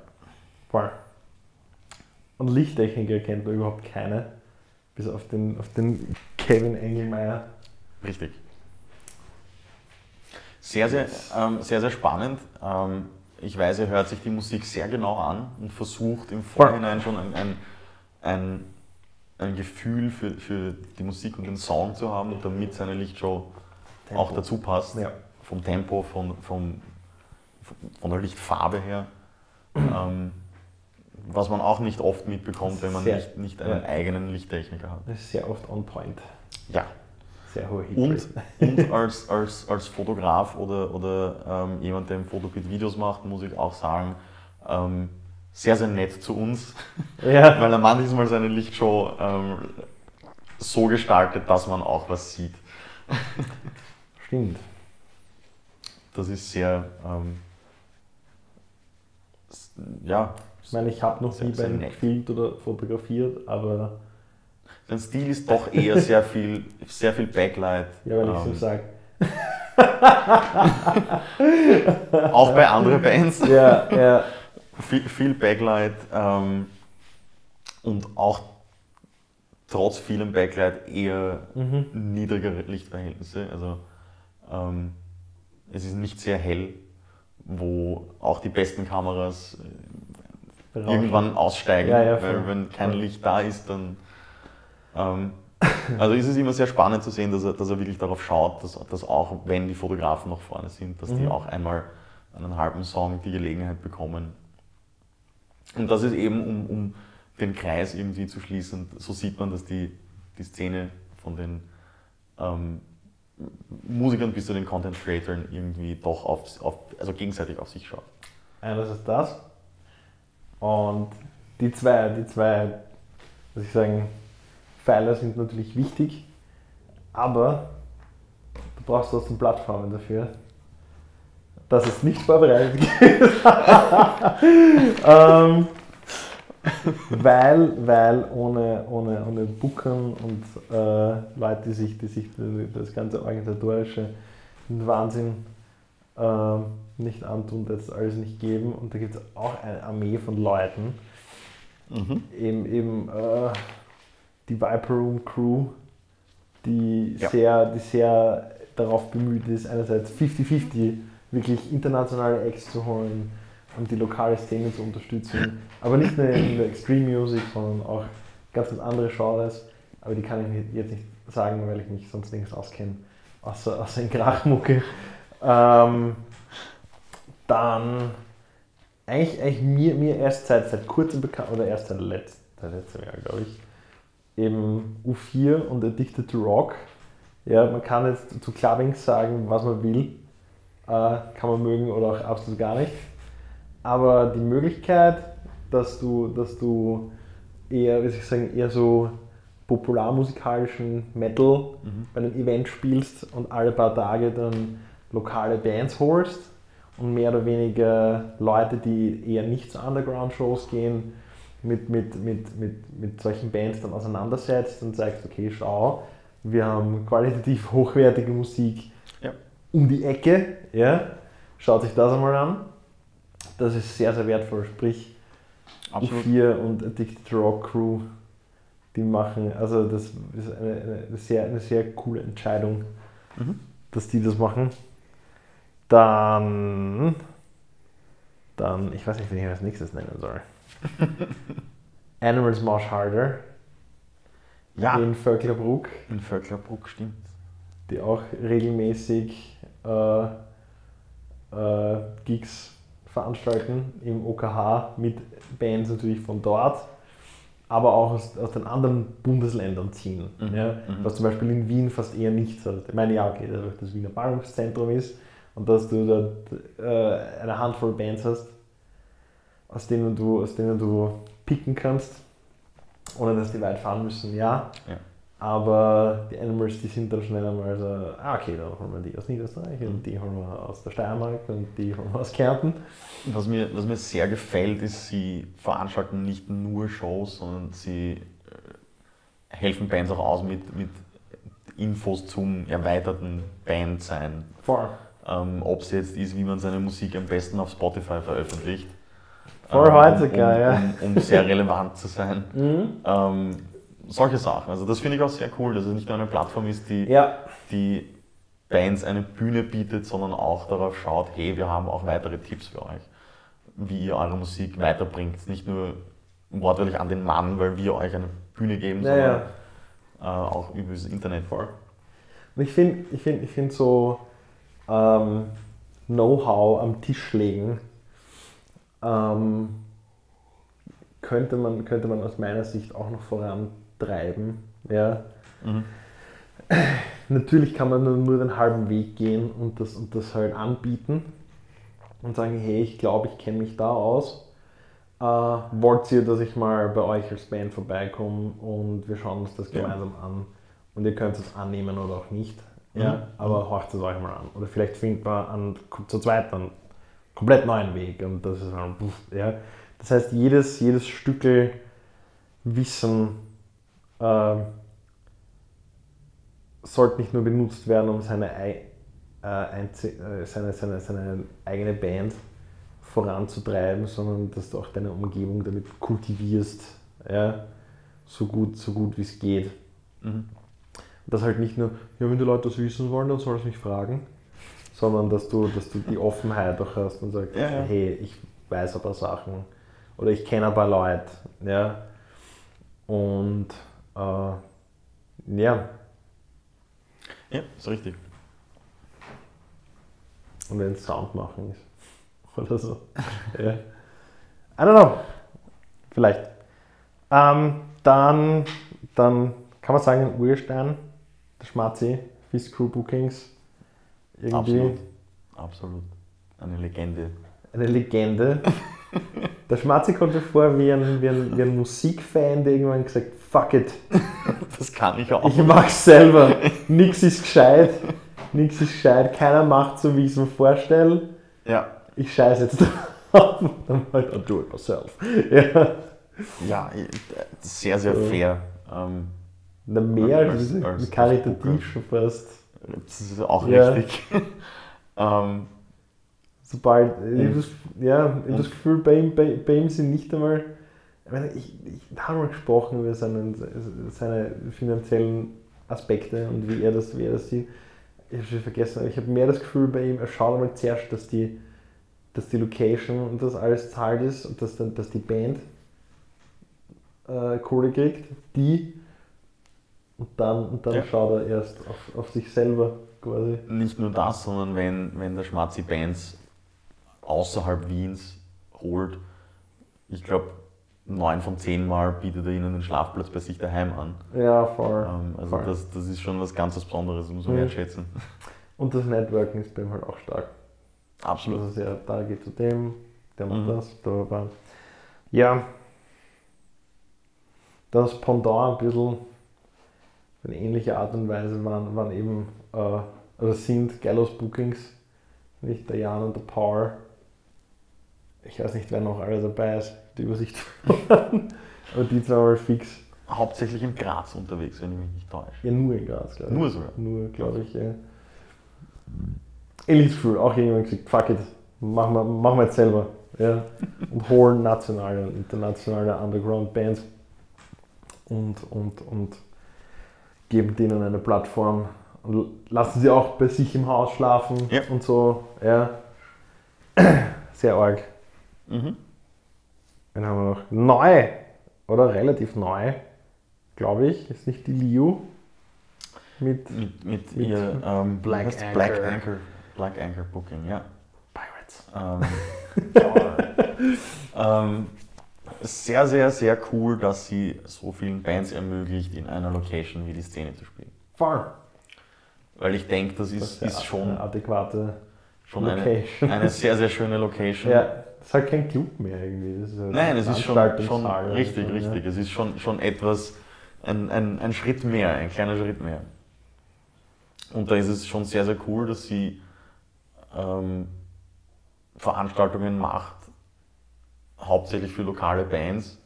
Voll. Und Lichttechniker kennt man überhaupt keine, bis auf den, auf den Kevin Engelmeier. Richtig. Sehr, sehr, ähm, sehr, sehr spannend. Ähm, ich weiß, er hört sich die Musik sehr genau an und versucht im Vorhinein schon ein, ein, ein, ein Gefühl für, für die Musik und den Song zu haben, damit seine Lichtshow auch Tempo. dazu passt. Ja. Vom Tempo, von, vom, von der Lichtfarbe her. ähm, was man auch nicht oft mitbekommt, wenn man Sehr- nicht, nicht einen ja. eigenen Lichttechniker hat. Das ist sehr oft on point. Ja. Sehr hohe Und, Hitrate. und als, als, als Fotograf oder, oder ähm, jemand, der im Fotobit Videos macht, muss ich auch sagen, ähm, sehr, sehr nett zu uns, Ja, weil er manchmal seine Lichtshow ähm, so gestaltet, dass man auch was sieht. stimmt. Das ist sehr, ähm, ja, Ich meine, ich habe noch nie bei sehr ihm nett. gefilmt oder fotografiert, aber sein Stil ist doch eher sehr viel, sehr viel Backlight. ja, weil ich so ähm, sage. auch bei anderen Bands. Ja, ja. viel, viel Backlight ähm, und auch trotz vielem Backlight eher Mhm. niedrigere Lichtverhältnisse. Also ähm, es ist nicht sehr hell, wo auch die besten Kameras äh, Berauschend. irgendwann aussteigen, Ja, ja, weil wenn kein. Licht da ist, dann ähm, also ist es immer sehr spannend zu sehen, dass er, dass er wirklich darauf schaut, dass, dass auch wenn die Fotografen noch vorne sind, dass die Mhm. auch einmal einen halben Song die Gelegenheit bekommen. Und das ist eben, um, um den Kreis irgendwie zu schließen, so sieht man, dass die, die Szene von den ähm, Musikern bis zu den Content Creatoren irgendwie doch auf, auf, also gegenseitig auf sich schaut. Einerseits das. Und die zwei, die zwei, muss ich sagen, Pfeiler sind natürlich wichtig, aber du brauchst trotzdem Plattformen dafür. Das ist nicht vorbereitet ähm, weil, weil ohne, ohne, ohne Bookern und äh, Leute, die sich, die sich das ganze organisatorische Wahnsinn äh, nicht antun, das alles nicht geben. Und da gibt es auch eine Armee von Leuten, mhm. eben, eben äh, die Viper Room Crew, die, ja. sehr, die sehr darauf bemüht ist, einerseits 50-50 wirklich internationale Acts zu holen und die lokale Szene zu unterstützen. Aber nicht nur in der Extreme Music, sondern auch ganz, ganz andere Genres. Aber die kann ich jetzt nicht sagen, weil ich mich sonst nirgends auskenne, außer, außer in Krachmucke. Ähm, dann eigentlich, eigentlich mir, mir erst seit, seit kurzem bekannt, oder erst seit letztem, letztem Jahr, glaube ich, eben U4 und Addicted to Rock. Ja, man kann jetzt zu Clubbing sagen, was man will. Äh, kann man mögen oder auch absolut gar nicht. Aber die Möglichkeit, dass du, dass du eher, wie soll ich sagen, eher so popularmusikalischen Metal mhm. bei einem Event spielst und alle paar Tage dann lokale Bands holst und mehr oder weniger Leute, die eher nicht zu Underground-Shows gehen, mit, mit, mit, mit, mit solchen Bands dann auseinandersetzt und sagst, okay, schau, wir haben qualitativ hochwertige Musik ja. um die Ecke, ja, schaut sich das einmal an. Das ist sehr, sehr wertvoll. Sprich, Absolut. U4 und Addicted Rock Crew, die machen, also das ist eine, eine sehr, eine sehr coole Entscheidung, mhm. dass die das machen. Dann, dann, ich weiß nicht, wie ich als nächstes nennen soll. Animals Marsh Harder. Ja. In Vöcklerbruck. In Vöcklerbruck, stimmt. Die auch regelmäßig äh, äh, Gigs veranstalten im OKH mit Bands natürlich von dort, aber auch aus, aus den anderen Bundesländern ziehen. Mhm. Ja, mhm. Was zum Beispiel in Wien fast eher nichts hat. Ich meine, ja, okay, dadurch das Wiener Ballungszentrum ist und dass du dort äh, eine Handvoll Bands hast, aus denen du, aus denen du picken kannst, ohne dass die weit fahren müssen, ja. ja. Aber die Animals, die sind dann schnell einmal so, ah okay, dann holen wir die aus Niederösterreich und mhm. die holen wir aus der Steiermark und die holen wir aus Kärnten. Was mir, was mir sehr gefällt, ist, sie veranstalten nicht nur Shows, sondern sie äh, helfen Bands auch aus mit, mit Infos zum erweiterten Bandsein. Voll. Ähm, Ob es jetzt ist, wie man seine Musik am besten auf Spotify veröffentlicht Ähm, heutzutage, um, ja. Um, um, sehr relevant zu sein. Mhm. Ähm, solche Sachen. Also das finde ich auch sehr cool, dass es nicht nur eine Plattform ist, die, ja. die Bands eine Bühne bietet, sondern auch darauf schaut, hey, wir haben auch weitere Tipps für euch, wie ihr eure Musik weiterbringt. Nicht nur wortwörtlich an den Mann, weil wir euch eine Bühne geben, sondern ja. Äh, auch über das Internet voll. Und ich finde ich find, ich find so ähm, Know-how am Tisch legen ähm, könnte, man, könnte man aus meiner Sicht auch noch vorantreiben. Ja. Mhm. Natürlich kann man nur den halben Weg gehen und das, und das halt anbieten und sagen, hey, ich glaube, ich kenne mich da aus. Äh, wollt ihr, dass ich mal bei euch als Band vorbeikomme und wir schauen uns das gemeinsam ja. an und ihr könnt es annehmen oder auch nicht. Ja, mhm. aber horcht es euch mal an. Oder vielleicht findet man an, zu zweit dann komplett neuen Weg. Und das ist ja. Das heißt, jedes, jedes Stückel Wissen äh, sollte nicht nur benutzt werden, um seine, äh, äh, seine, seine, seine eigene Band voranzutreiben, sondern dass du auch deine Umgebung damit kultivierst, ja, so gut, so gut wie es geht. Mhm. Das halt nicht nur, ja, wenn die Leute das wissen wollen, dann soll es mich fragen, sondern dass du, dass du die Offenheit auch hast und sagst, ja, ja. hey, ich weiß ein paar Sachen oder ich kenne ein paar Leute. Ja? Und äh, ja. Ja, ist richtig. Und wenn es Sound machen ist. Oder so. ja. I don't know. Vielleicht. Ähm, dann, dann kann man sagen, Urstein, der Schmatzi, Fist Crew Bookings irgendwie. Absolut. Absolut. Eine Legende. Eine Legende. Der Schmatzi kommt mir vor wie ein, wie, ein, wie ein Musikfan, der irgendwann gesagt fuck it. Das kann ich auch. Ich mach's selber. Nix ist gescheit. nichts ist gescheit, keiner macht so, wie ich es mir vorstelle. Ja. Ich scheiße jetzt drauf. Dann halt, I'll do it myself. Ja. Ja, sehr, sehr fair. Ähm, Na, mehr als, Als- als, als- karitativ schon fast. Das ist auch Ja. richtig. ähm, Sobald, ich Und- hab das, ja, ich das Gefühl, bei ihm, bei, bei ihm sind nicht einmal, ich, meine, ich, ich habe mal gesprochen über seinen, seine finanziellen Aspekte und wie er das, wie er das sieht. Ich habe schon vergessen, aber ich habe mehr das Gefühl bei ihm, er schaut einmal zuerst, dass die, dass die Location und das alles zahlt ist und dass, dann, dass die Band äh, Kohle kriegt, die und dann, und dann Ja. schaut er erst auf, auf sich selber quasi. nicht nur das, sondern wenn, wenn der Schmatzi Bands außerhalb Wiens holt, ich glaube, neun von zehn Mal bietet er ihnen den Schlafplatz bei sich daheim an. Ja, voll. Ähm, also voll. das, das ist schon was ganz Besonderes, muss man Mhm. wertschätzen. Und das Networking ist bei ihm halt auch stark. Absolut. Also ja, da geht zu dem, der macht Mhm. das, da war. Ja. Das Pendant ein bisschen in ähnlicher Art und Weise waren, waren eben, äh, oder sind Gallows Bookings, nicht der Jan und der Paul. Ich weiß nicht, wer noch alle dabei ist, die Übersicht verloren. Aber die zwei mal fix. Hauptsächlich in Graz unterwegs, wenn ich mich nicht täusche. Ja, nur in Graz, glaube ich. Nur sogar. Nur, glaube ich, ja. Ähnliches Gefühl, auch irgendwann gesagt, fuck it, machen wir, machen wir jetzt selber. Ja. Und holen nationale und internationale Underground-Bands und, und, und geben denen eine Plattform und lassen sie auch bei sich im Haus schlafen Ja. und so. Ja. Sehr arg. Mhm. Dann haben wir noch neu, oder relativ neu, glaube ich, ist nicht die Liu mit Mit, mit, Mit ihr ähm, Black? Anchor. Black Anchor. Black Anchor Booking, ja. Pirates. Ähm, ähm, sehr, sehr, sehr cool, dass sie so vielen Bands ermöglicht, in einer Location wie die Szene zu spielen. Voll. Weil ich denke, das Das ist, ja ist schon, eine adäquate schon eine, Location. eine sehr, sehr schöne Location. Ja, das ist halt kein Club mehr irgendwie. Das ist halt Nein, ein es ist schon, schon richtig, so, richtig. Es ist schon, schon etwas, ein, ein, ein Schritt mehr, ein kleiner Schritt mehr. Und da ist es schon sehr, sehr cool, dass sie ähm, Veranstaltungen macht, hauptsächlich für lokale Bands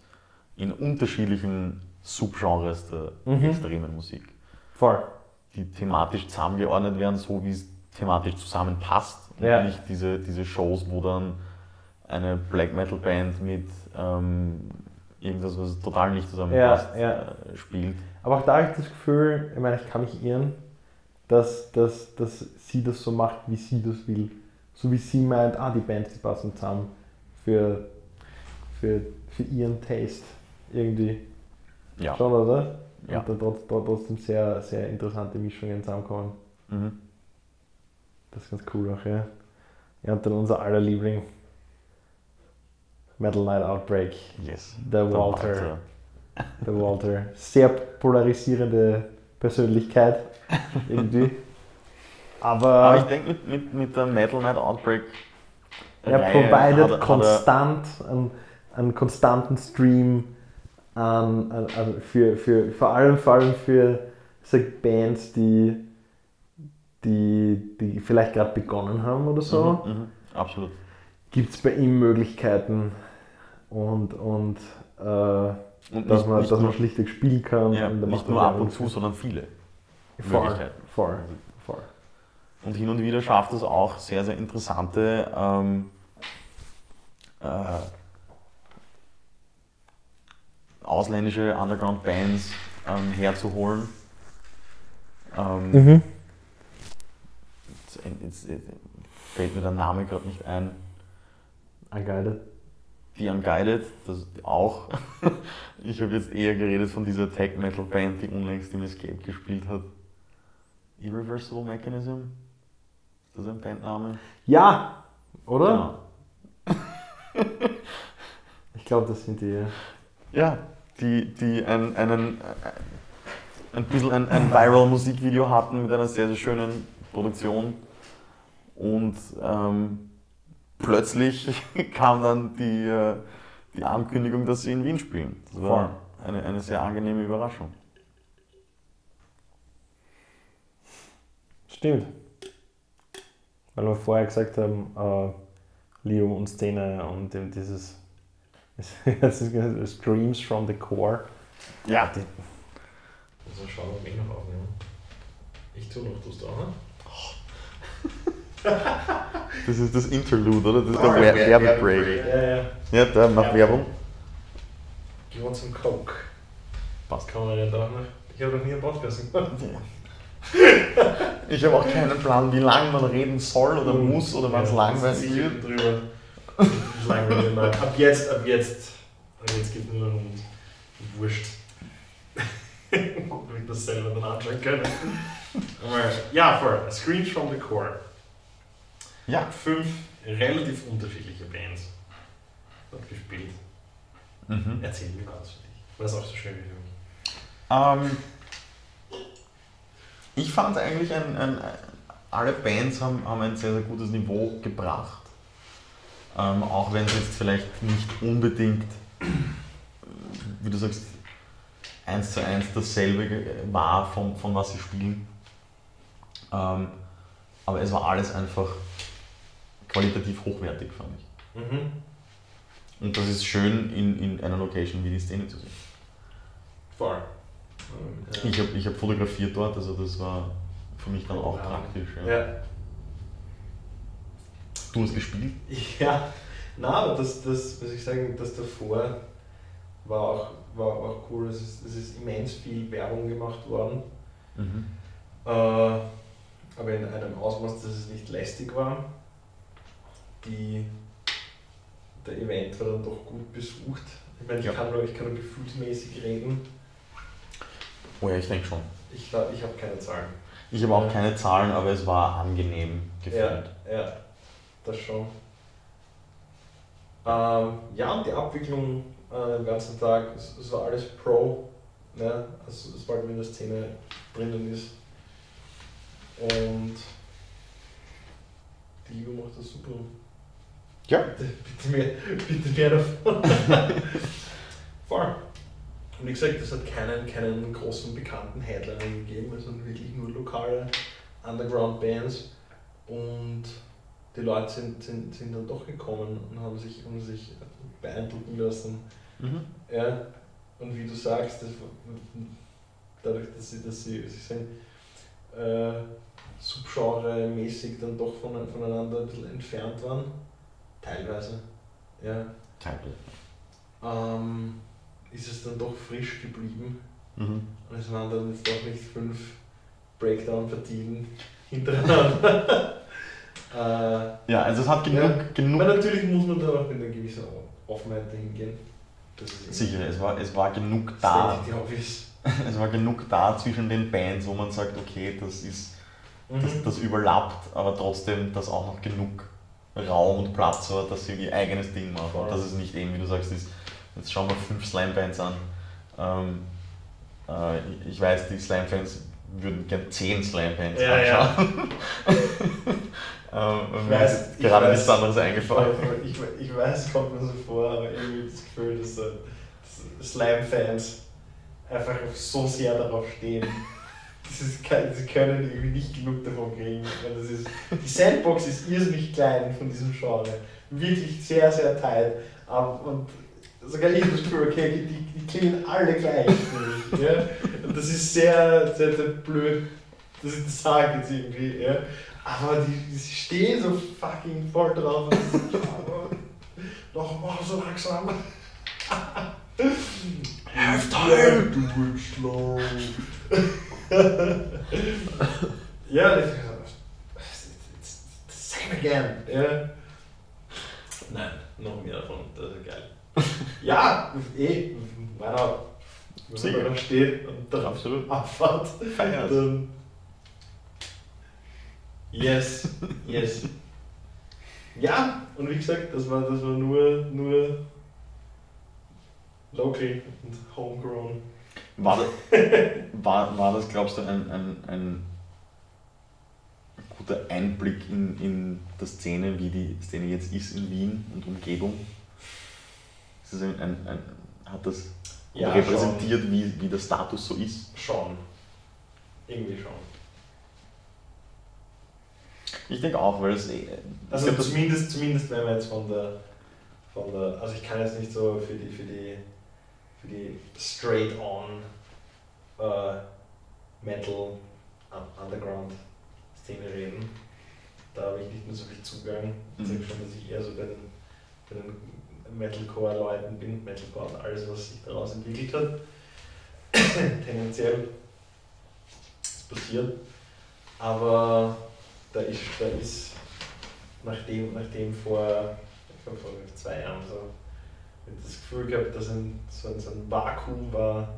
in unterschiedlichen Subgenres der Mhm. extremen Musik. Voll. die thematisch zusammengeordnet werden, so wie es thematisch zusammenpasst. Und Ja. nicht diese, diese Shows, wo dann eine Black Metal Band mit ähm, irgendwas, was total nicht zusammenpasst, Ja, ja. Äh, spielt. Aber auch da habe ich das Gefühl, ich meine, ich kann mich irren, dass, dass, dass sie das so macht, wie sie das will. So wie sie meint, ah, die Bands, die passen zusammen für, für, für ihren Taste irgendwie. Ja. Schon, oder? Ja. Und dann trotz, trotz- trotzdem sehr, sehr interessante Mischungen zusammenkommen. Mhm. Das ist ganz cool auch, ja. Ja, und dann unser aller Liebling. Metal Night Outbreak. Yes. Der Walter. Der Walter. Sehr polarisierende Persönlichkeit. Irgendwie. Aber, Aber ich denke, mit, mit, mit der Metal Night Outbreak er provided hat er- hat er- konstant einen, einen konstanten Stream an, an, an für, für, vor allem, vor allem für so Bands, die, die, die vielleicht gerade begonnen haben oder so. Mhm, mhm, absolut. gibt es bei ihm Möglichkeiten und, und äh, Und dass, nicht, man, nicht, dass man nur, schlichtweg spielen kann. ja, nicht nur ab und zu, sondern viele. voll, Möglichkeiten. voll, voll. Und hin und wieder schafft es auch sehr, sehr interessante ähm, äh, ausländische Underground-Bands ähm, herzuholen. Ähm, Mhm. jetzt, jetzt fällt mir der Name gerade nicht ein. Unguided. Die Unguided, das auch. ich habe jetzt eher geredet von dieser Tech-Metal-Band, die unlängst im Escape gespielt hat. Irreversible Mechanism? Ist das ein Bandname? Ja, oder? Genau. Ich glaube, das sind die. Ja, die, die ein, einen, ein bisschen ein, ein Viral-Musikvideo hatten mit einer sehr, sehr schönen Produktion. Und ähm, plötzlich kam dann die, äh, die Ankündigung, dass sie in Wien spielen. Das war eine, eine sehr angenehme Überraschung. Stimmt. weil wir vorher gesagt haben, äh, Leo und Szene und eben dieses Streams from the Core. Ja. Die, Also schauen, ob ich noch aufnehmen. Ich tue noch, tust du auch, ne? Das ist das Interlude, oder? Das ist Ah, der Wer- Werbebreak. Ja, ja. Ja, da, mach Ja. Werbung. You want some Coke? Passt. Kann man ja da noch. Ich habe noch nie einen Podcast gemacht. Ich habe auch keinen Plan, wie lange man reden soll oder muss oder wann es langweilig wird. drüber. Langweilig. Nein. Ab jetzt, ab jetzt. Ab jetzt geht es nur noch um Wurscht. Ob ich das selber dann anschauen können. Ja, voll. Screams from the Core. Ja. Fünf relativ unterschiedliche Bands dort gespielt. Mhm. Erzähl mir was für dich. War es auch so schön wie für mich? Ähm, ich fand eigentlich, ein, ein, alle Bands haben, haben ein sehr, sehr gutes Niveau gebracht. Ähm, auch wenn es jetzt vielleicht nicht unbedingt, wie du sagst, eins zu eins dasselbe war, von, von was sie spielen. Ähm, aber es war alles einfach qualitativ hochwertig, fand ich. Mhm. Und das ist schön in, in einer Location wie die Szene zu sehen. Voll. Ich habe ich hab fotografiert dort, also das war für mich dann auch Ja. praktisch. Ja. Ja. Du hast gespielt? Ja, na, aber das, das, muss ich sagen, das davor war auch, war auch cool. Es ist, es ist immens viel Werbung gemacht worden. Äh, aber in einem Ausmaß, dass es nicht lästig war. Die, der Event war dann doch gut besucht. Ich meine, ich, Ja. kann nur, ich kann nur gefühlsmäßig reden. Oh ja, ich denke schon. Ich, ich habe keine Zahlen. Ich habe auch keine Zahlen, aber es war angenehm gefällt. Ja, ja, das schon. Ähm, ja, und die Abwicklung äh, den ganzen Tag, es, es war alles Pro, ne? also, sobald man in der Szene drinnen ist. Und die Liebe macht das super. Ja. Bitte, bitte, mehr, bitte mehr davon. Voll. Und wie gesagt, es hat keinen, keinen großen bekannten Headliner gegeben, es sind wirklich nur lokale Underground-Bands. Und die Leute sind, sind, sind dann doch gekommen und haben sich, haben sich beeindrucken lassen. Mhm. Ja. Und wie du sagst, das, dadurch, dass sie, dass sie, sie sind äh, subgenre-mäßig dann doch von, voneinander ein bisschen entfernt waren. Teilweise. Ja. Teilweise. Ähm, ist es dann doch frisch geblieben. Mhm. Und es waren dann jetzt doch nicht fünf Breakdown-Partien hintereinander. äh, Ja, also es hat genug, Ja. genug aber natürlich muss man da auch mit einer gewissen Offenheit hingehen. Das ist sicher, es war, es war genug da. Es war genug da zwischen den Bands, wo man sagt, okay, das ist das, Mhm. das überlappt, aber trotzdem, dass auch noch genug Raum und Platz war, dass sie ihr eigenes Ding machen. Voll. Und dass es nicht eben, wie du sagst, ist, jetzt schauen wir fünf Slime-Bands an. Ähm, äh, ich- weiß, die Slime-Fans würden gern zehn Slime-Bands Ja, ja. ähm, Ich mir weiß, ist ich gerade nichts anderes eingefallen. Ich, ich weiß, kommt mir so vor, aber irgendwie das Gefühl, dass, dass Slime-Fans einfach so sehr darauf stehen. Das ist sie können irgendwie nicht genug davon kriegen. Weil das ist, die Sandbox ist irrsinnig klein von diesem Genre. Wirklich sehr, sehr tight. Und sogar ich das Gefühl, okay, die, die klingen alle gleich. Ja? Und das ist sehr, sehr, sehr blöd, dass ich das sage jetzt irgendwie. Ja? Aber die, die stehen so fucking voll drauf. Noch mal so langsam. Halftime! Do it slow. ja, das it's, it's the same again. Ja. Nein, noch mehr davon. Das ist geil. ja, eh, meiner, wenn man da steht und Absolut. abfahrt, Feiert. dann. Yes, yes. Ja, und wie gesagt, das war, das war nur, nur local und homegrown. War, das, war, war das, glaubst du, ein, ein, ein guter Einblick in, in die Szene, wie die Szene jetzt ist in Wien und Umgebung? Ist das ein, ein, ein, hat das Ja, repräsentiert, wie, wie der Status so ist? Schon. Irgendwie schon. Ich denke auch, weil es eh. Also glaub, zumindest, zumindest wenn wir jetzt von der, von der, also ich kann jetzt nicht so für die, für die, für die straight on äh, Metal Un- Underground Szene reden. Da habe ich nicht mehr so viel Zugang. Ich Mhm. sage schon, dass ich eher so bei den, bei den Metalcore-Leuten bin, Metalcore und alles, was sich daraus entwickelt hat. Tendenziell ist passiert. Aber da ist, da ist nachdem, nachdem vor, ich glaube vor zwei Jahren so, ich das Gefühl gehabt, dass ein, so, ein, so ein Vakuum war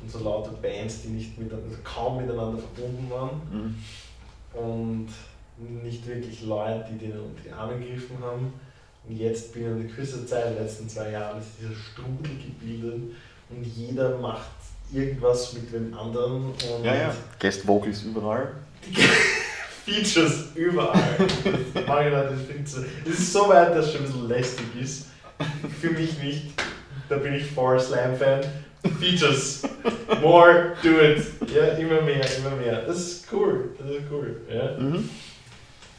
und so lauter Bands, die nicht miteinander, kaum miteinander verbunden waren Mhm. und nicht wirklich Leute, die denen unter die Arme gegriffen haben. Und jetzt binnen der kürzester Zeit, in den letzten zwei Jahren, ist dieser Strudel gebildet und jeder macht irgendwas mit dem anderen und Ja, ja. Guest Vocals überall. Features überall. So- Es ist so weit, dass es schon ein bisschen lästig ist. Für mich nicht. Da bin ich for Slam-Fan. Features. More, do it. Ja, immer mehr, immer mehr. Das ist cool. Das ist cool. Ja. Mhm.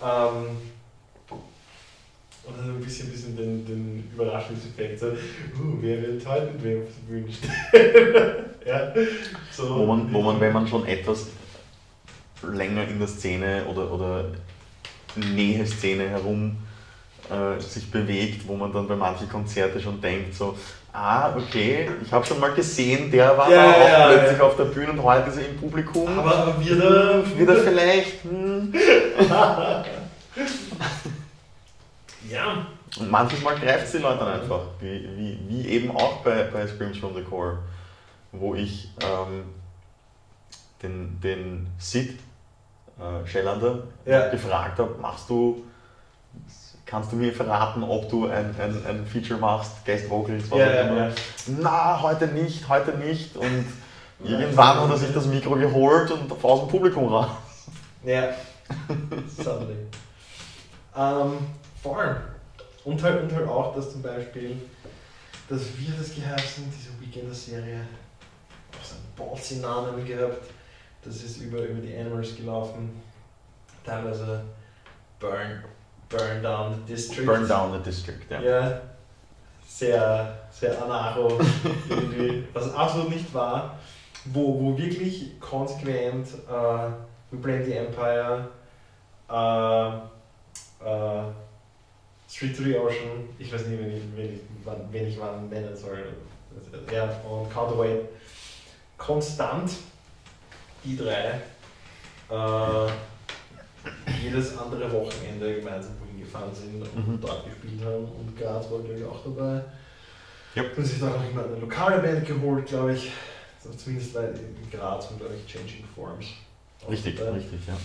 Ähm, und dann ein bisschen, bisschen den, den Überraschungseffekt. So, uh, wer wird heute mit wem auf der Bühne stehen? ja, so. Wo man, wo man, wenn man schon etwas länger in der Szene oder, oder Nähe-Szene herum äh, sich bewegt, wo man dann bei manchen Konzerten schon denkt, so, ah, okay, ich habe schon mal gesehen, der war Ja, da auch ja, plötzlich ja. auf der Bühne und heute ist er im Publikum. aber, wir da. wieder vielleicht. Hm. ja. Und manches Mal greift es die Leute dann einfach, wie, wie, wie eben auch bei, bei Screams from the Core, wo ich ähm, den, den Sid äh, Schellander Ja. gefragt habe, machst du, kannst du mir verraten, ob du ein, ein, ein Feature machst, Guest Vocals, was Ja, auch immer. ja. Na, heute nicht, heute nicht. Und irgendwann hat er sich das Mikro geholt und aus dem Publikum raus. Ja, sadly. ähm, voll. Und halt, und halt auch, dass zum Beispiel, dass wir das geheißen, diese Weekender-Serie, auch so einen ballsy Namen gehabt, das ist über, über die Animals gelaufen, teilweise Burn, burn Down the District. Burn down the district, ja. Ja, sehr, sehr anarcho irgendwie, was absolut nicht war, wo, wo wirklich konsequent äh, We Blame the Empire, äh, äh, Street to the Ocean, ich weiß nicht, wen ich, wen ich, wann, wen ich wann nennen soll, ja, und Counterweight, konstant die drei äh, jedes andere Wochenende gemeinsam wohin gefahren sind und Mhm. dort gespielt haben und Graz war glaube ich auch dabei. Yep. Und sich dann auch immer eine lokale Band geholt, glaube ich. Also zumindest weil in Graz waren glaube ich Changing Forms. Richtig, dabei. richtig, ja.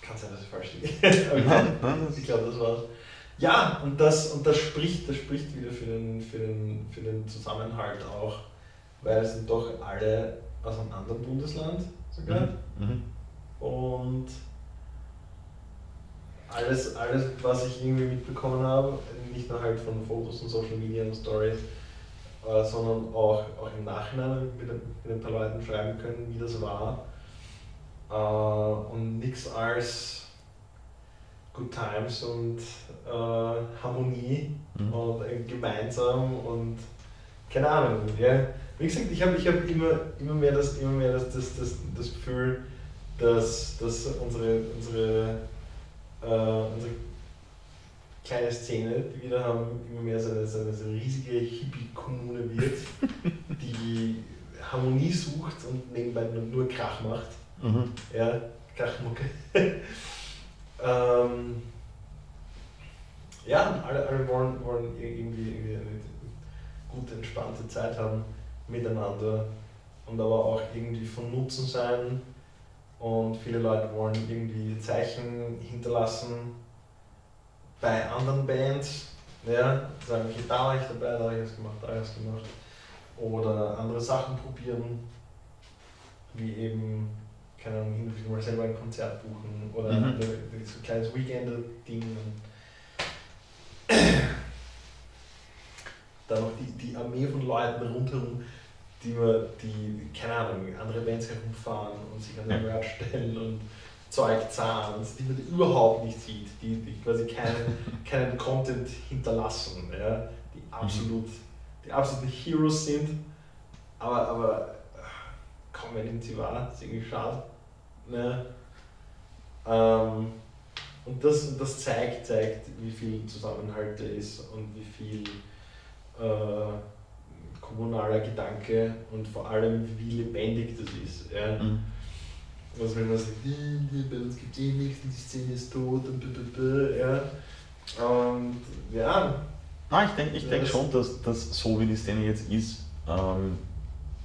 Kann sein, dass ich falsch liege. Aber ich Nein, nein, das ich glaube, das war's. Ja, und das, und das spricht, das spricht wieder für den, für, den, für den Zusammenhalt auch, weil es sind doch alle aus einem anderen Bundesland sogar. Mhm. Mhm. Und alles, alles, was ich irgendwie mitbekommen habe, nicht nur halt von Fotos und Social Media und Stories, äh, sondern auch, auch im Nachhinein mit, ein- mit ein paar Leuten schreiben können, wie das war. Äh, und nichts als Good Times und äh, Harmonie Mhm. und äh, gemeinsam und keine Ahnung. Ja. Wie gesagt, ich habe ich hab immer, immer mehr, das, immer mehr das, das, das, das Gefühl, dass, dass unsere, unsere, äh, unsere kleine Szene, die wir da haben, immer mehr so eine, so eine, so eine riesige Hippie-Kommune wird, die Harmonie sucht und nebenbei nur, nur Krach macht. Mhm. Ja, Krachmucke. ähm, ja, alle, alle wollen, wollen irgendwie, irgendwie eine gute, entspannte Zeit haben miteinander und aber auch irgendwie von Nutzen sein. Und viele Leute wollen irgendwie Zeichen hinterlassen bei anderen Bands. Ja, sagen, okay, da war ich dabei, da habe ich das gemacht, da habe ich das gemacht. Oder andere Sachen probieren, wie eben, keine Ahnung, hin und wieder mal selber ein Konzert buchen oder Mhm. so ein kleines Weekend-Ding. Dann noch die, die Armee von Leuten rundherum, die, die, keine Ahnung, andere Bands herumfahren und sich an den. Merch stellen und Zeug zahnt, die man überhaupt nicht sieht, die, die quasi keinen, keinen Content hinterlassen, ja, die absolut, die absoluten Heroes sind, aber, aber kaum wer nimmt sie wahr, ist irgendwie schade. Ne? Ähm, und das, das zeigt, zeigt, wie viel Zusammenhalt da ist und wie viel äh, kommunaler Gedanke und vor allem wie lebendig das ist. Ja? Mhm. Was wenn man sagt, "Hm, bei uns gibt es eh nichts und die Szene ist tot und blablabla, ja. Und ja, Nein, ich denke ich denk schon, dass, dass so wie die Szene jetzt ist, ähm,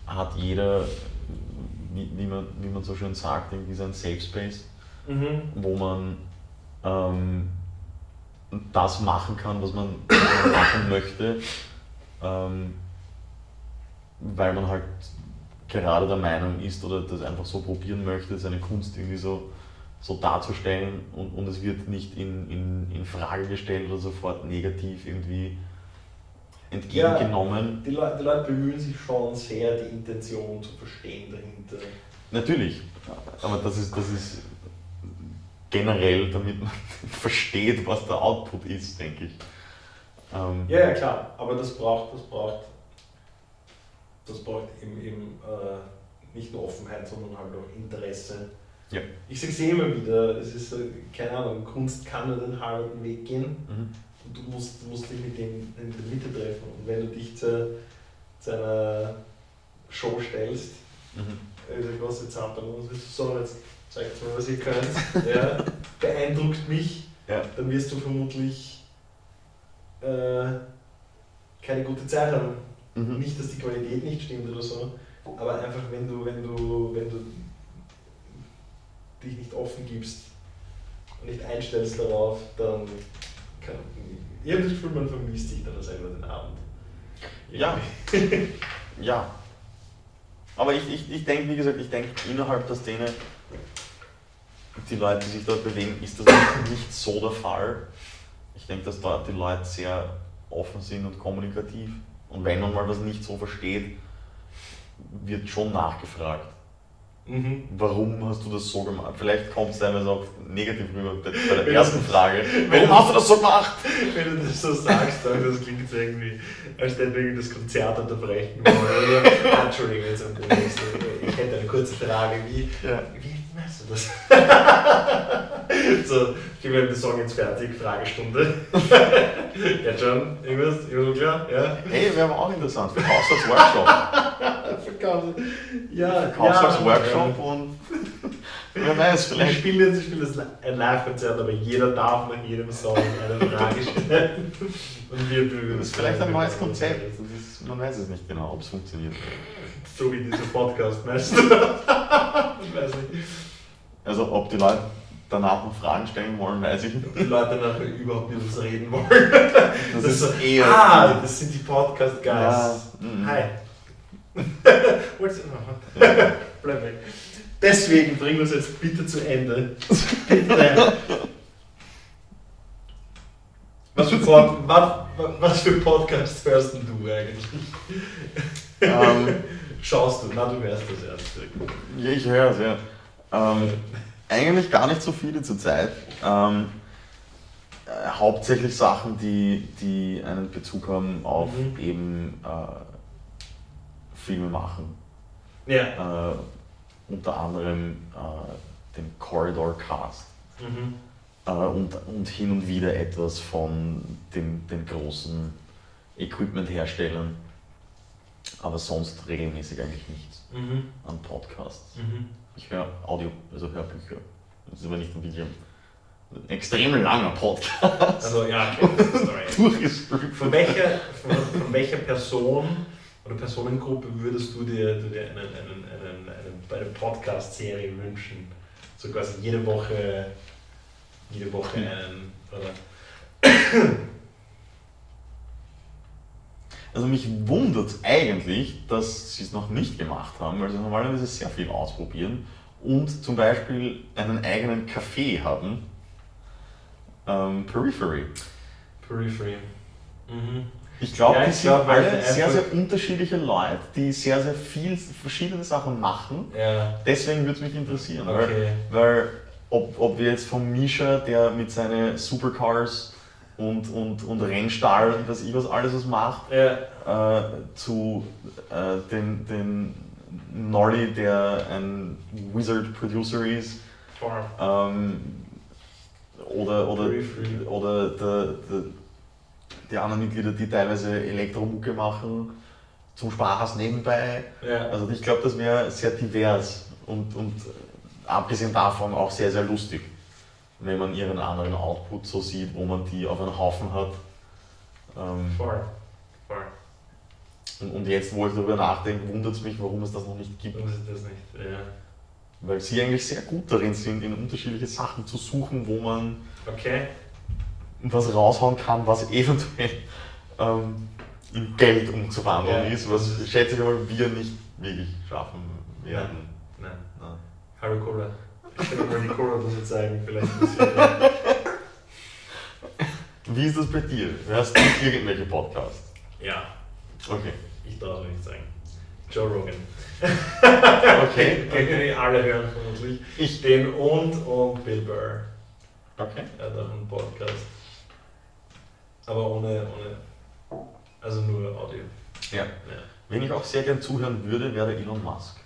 hat jeder, wie, wie, man, wie man so schön sagt, irgendwie seinen Safe Space, mhm. wo man ähm, das machen kann, was man, was man machen möchte, ähm, weil man halt gerade der Meinung ist oder das einfach so probieren möchte, seine Kunst irgendwie so, so darzustellen und, und es wird nicht in, in, in Frage gestellt oder sofort negativ irgendwie entgegengenommen. die, Leute, die Leute bemühen sich schon sehr, die Intention zu verstehen dahinter. Natürlich, aber das ist, das ist generell, damit man versteht, was der Output ist, denke ich. Ähm, Ja, ja, klar, aber das braucht, das braucht, das braucht eben, eben äh, nicht nur Offenheit, sondern halt auch Interesse. Ja. Ich sage es eh immer wieder, es ist, keine Ahnung, Kunst kann nur den halben Weg gehen Mhm. und du musst, musst dich mit dem in der Mitte treffen. Und wenn du dich zu, zu einer Show stellst, Mhm. äh, der große Zampel, und sagst, so, jetzt zeigt mir, was ihr könnt, ja, beeindruckt mich, Ja. dann wirst du vermutlich äh, keine gute Zeit haben. Mhm. Nicht, dass die Qualität nicht stimmt oder so, aber einfach wenn du, wenn du, wenn du dich nicht offen gibst und nicht einstellst darauf, dann kann ich habe das Gefühl, man vermisst sich dann selber den Abend. Ja. Ja. Aber ich, ich, ich denke, wie gesagt, ich denke, innerhalb der Szene, die Leute, die sich dort bewegen, ist das nicht so der Fall. Ich denke, dass dort die Leute sehr offen sind und kommunikativ. Und wenn man mal was nicht so versteht, wird schon nachgefragt. Mhm. Warum hast du das so gemacht? Vielleicht kommt es teilweise auch negativ rüber bei der ersten Frage. Warum hast du das so gemacht? Wenn du das so sagst, dann das klingt so irgendwie, als hätten wir das Konzert unterbrechen wollen. Entschuldigung, jetzt. Ich hätte eine kurze Frage. Wie, Ja. wie das? so, wir haben den Song jetzt fertig, Fragestunde. ja, John, irgendwas, irgendwas klar? Ja? Hey, wäre aber auch interessant. Verkaufsworkshop. Ja, Verkaufsworkshop und wer weiß, Wir vielleicht. spielen jetzt ich spiele das ein Live-Konzert, aber jeder darf nach jedem Song eine Frage stellen. Und wir wir- Das ist vielleicht ein neues Konzept. Ist, man weiß es nicht genau, ob es funktioniert. So wie dieser Podcast, meinst du? ich weiß nicht. Also, ob die Leute danach noch Fragen stellen wollen, weiß ich nicht. Ob die Leute nachher überhaupt mit uns reden wollen. Das, ist so, eher. Ah, das sind die Podcast-Guys. Ja, mhm. Hi. Wollt's- Bleib weg. Deswegen bringen wir es jetzt bitte zu Ende. Bitte. Was für, Pod was, was für Podcast hörst du eigentlich? ähm, Schaust du? Na, du hörst das erst. ja, ich höre es, ja. Ähm, eigentlich gar nicht so viele zurzeit. Ähm, äh, hauptsächlich Sachen, die, die einen Bezug haben auf Mhm. eben äh, Filme machen. Ja. Äh, unter anderem äh, den Corridor Cast. Mhm. Äh, und, und hin und wieder etwas von den, den großen Equipment-Herstellern. Aber sonst regelmäßig eigentlich nichts Mhm. an Podcasts. Ich höre Audio, also Hörbücher. Das ist aber nicht ein Video. Ein extrem langer Podcast. Also, ja. Durchgestrippt. Von welcher, von, von welcher Person oder Personengruppe würdest du dir, du dir einen, einen, einen, einen, eine Podcast-Serie wünschen? So quasi jede Woche, jede Woche einen, oder? Also mich wundert es eigentlich, dass sie es noch nicht gemacht haben, weil sie normalerweise sehr viel ausprobieren und zum Beispiel einen eigenen Café haben. Ähm, Periphery. Periphery. Mhm. Ich glaube, Ja, sind glaub, weil alle sehr, sehr unterschiedliche Leute, die sehr, sehr viel verschiedene Sachen machen. Ja, Deswegen würde es mich interessieren, okay. weil, weil ob, ob wir jetzt vom Misha, der mit seinen Supercars und, und, und Rennstall und was ich was alles was macht, Ja. äh, zu äh, den, den Nolly, der ein Wizard Producer ist, ähm, oder, oder, oder der, der, die anderen Mitglieder, die teilweise Elektromucke machen, zum Spaß nebenbei. Ja. Also ich glaube, das wäre sehr divers und, und abgesehen davon auch sehr, sehr lustig, wenn man ihren anderen Output so sieht, wo man die auf einen Haufen hat. Ähm, Voll. Voll. und, und jetzt, wo ich darüber nachdenke, wundert es mich, warum es das noch nicht gibt. Und ist das nicht. Ja. Weil sie eigentlich sehr gut darin sind, in unterschiedliche Sachen zu suchen, wo man Okay. was raushauen kann, was eventuell ähm, in Geld umzuwandeln Ja. ist, was schätze ich mal wir nicht wirklich schaffen werden. Nein. Nein. Hallo Cola. Ich kann mal die Cola-Dose zeigen, vielleicht ein bisschen. Wie ist das bei dir? Hörst du irgendwelche Podcasts? Ja, Okay. ich darf es nicht sagen. Joe Rogan. Okay. Können die alle hören, vermutlich. Ich. Den und und Bill Burr. Okay. Er hat auch einen Podcast. Aber ohne, ohne. Also nur Audio. Ja. Ja. Wenn ich auch sehr gern zuhören würde, wäre Elon Musk.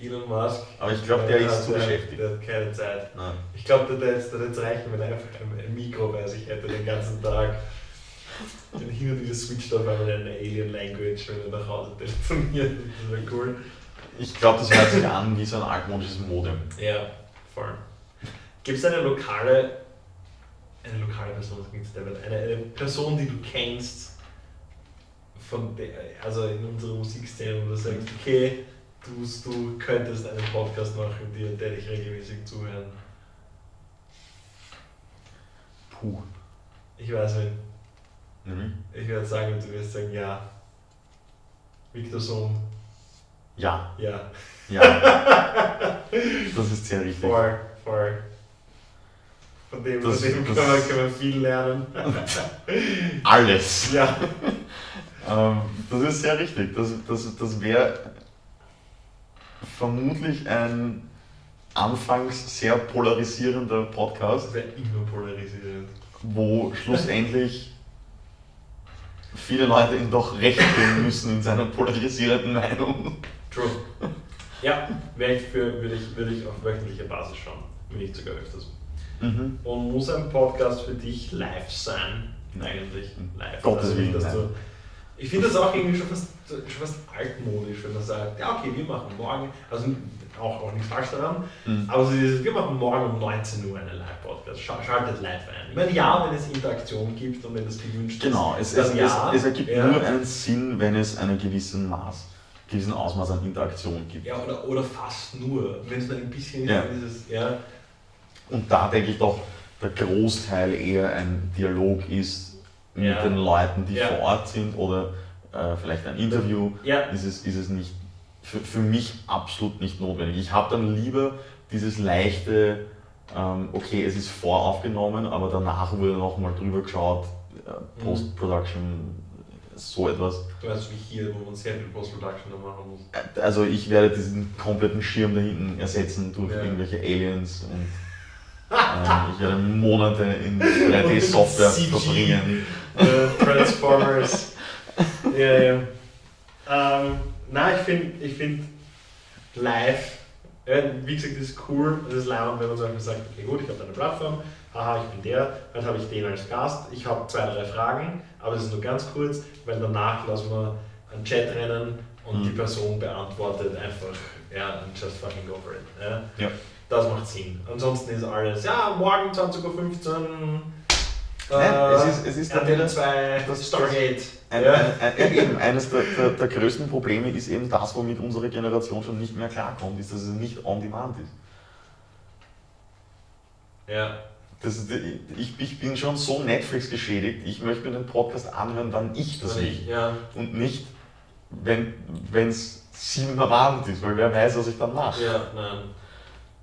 Elon Musk. Aber ich glaube, der hat- ist zu der- beschäftigt. Der hat keine Zeit. Nein. Ich glaube, der wird jetzt reichen, wenn er einfach ein, Mikro bei sich hätte den ganzen Tag. Und hin und wieder switcht auf einmal eine Alien Language, wenn er nach Hause telefoniert. Das wäre cool. Ich glaube, das hört sich an wie so ein altmodisches Modem. Ja, voll. Gibt es eine lokale, eine lokale Person, der eine, eine Person, die du kennst, von der, also in unserer Musikszene, wo du sagst, okay, du, du könntest einen Podcast machen, der, der dich regelmäßig zuhören. Puh. Ich weiß nicht. Mhm. Ich werde sagen, du wirst sagen, ja. Victor Sohn, Ja. ja. Ja. Das ist sehr richtig. Voll, voll. Von dem, Das- von dem kann, das- man, kann man viel lernen. Alles. ja. Ähm, das ist sehr richtig. Das, das, das wäre vermutlich ein anfangs sehr polarisierender Podcast, immer polarisierend. wo schlussendlich viele Leute ihm doch recht geben müssen in seiner polarisierenden Meinung. True. Ja, wäre ich für, würde ich, würde ich auf wöchentlicher Basis schauen. Wenn nicht sogar öfters. Mhm. Und muss ein Podcast für dich live sein? Eigentlich. Live. Gottes Also nicht, Willen, dass nein. du, ich finde das auch irgendwie schon fast, schon fast altmodisch, wenn man sagt, ja okay, wir machen morgen, also auch, auch nichts falsch daran, Mhm. aber so dieses, wir machen morgen um 19 Uhr einen Live-Podcast, Scha- schaltet live ein. Ich meine, ja, wenn es Interaktion gibt und wenn das gewünscht Genau, ist, es, es, dann es, ja. es ergibt ja. nur einen Sinn, wenn es einen gewissen Maß, gewissen Ausmaß an Interaktion gibt. Ja, oder, oder fast nur, wenn es nur ein bisschen ist, Ja. dann ist es, ja, Und da denke ich doch, der Großteil eher ein Dialog ist mit Ja. den Leuten, die Ja. vor Ort sind oder äh, vielleicht ein Interview. ja, Ist es, ist es nicht für, für mich absolut nicht notwendig. Ich habe dann lieber dieses leichte, ähm, okay, es ist voraufgenommen, aber danach wurde nochmal drüber geschaut, äh, Mhm. Post-Production, so etwas. du weißt wie hier, wo man sehr viel Post-Production machen muss. Äh, Also ich werde diesen kompletten Schirm da hinten ersetzen durch irgendwelche Aliens und ich werde Monate in 3D-Software CG. verbringen. Äh, Transformers. ja, ja. Ähm, nein, ich finde ich find live, ja, wie gesagt, das ist cool, das ist leibend, wenn man so einfach sagt, okay gut, ich habe eine Plattform, haha, ich bin der, heute habe ich den als Gast, ich habe zwei, drei Fragen, aber das ist nur ganz kurz, weil danach lassen wir einen Chat rennen und Mhm. die Person beantwortet einfach, ja, and just fucking go for it. Ja. Ja. Das macht Sinn. Ansonsten ist alles, ja, morgen 20.15 Uhr. Nein, es ist- es ist dann wieder- 2, das- Stargate. Ein, ja. ein, ein, eben, eines der, der, der größten Probleme ist eben das, womit unsere Generation schon nicht mehr klarkommt, ist, dass es nicht on demand ist. ja. Das ich, ich bin schon so Netflix geschädigt, ich möchte mir den Podcast anhören, wann ich das will. ja. Und nicht, wenn es sieben am Abend ist, weil wer weiß, was ich dann mache. Ja, nein.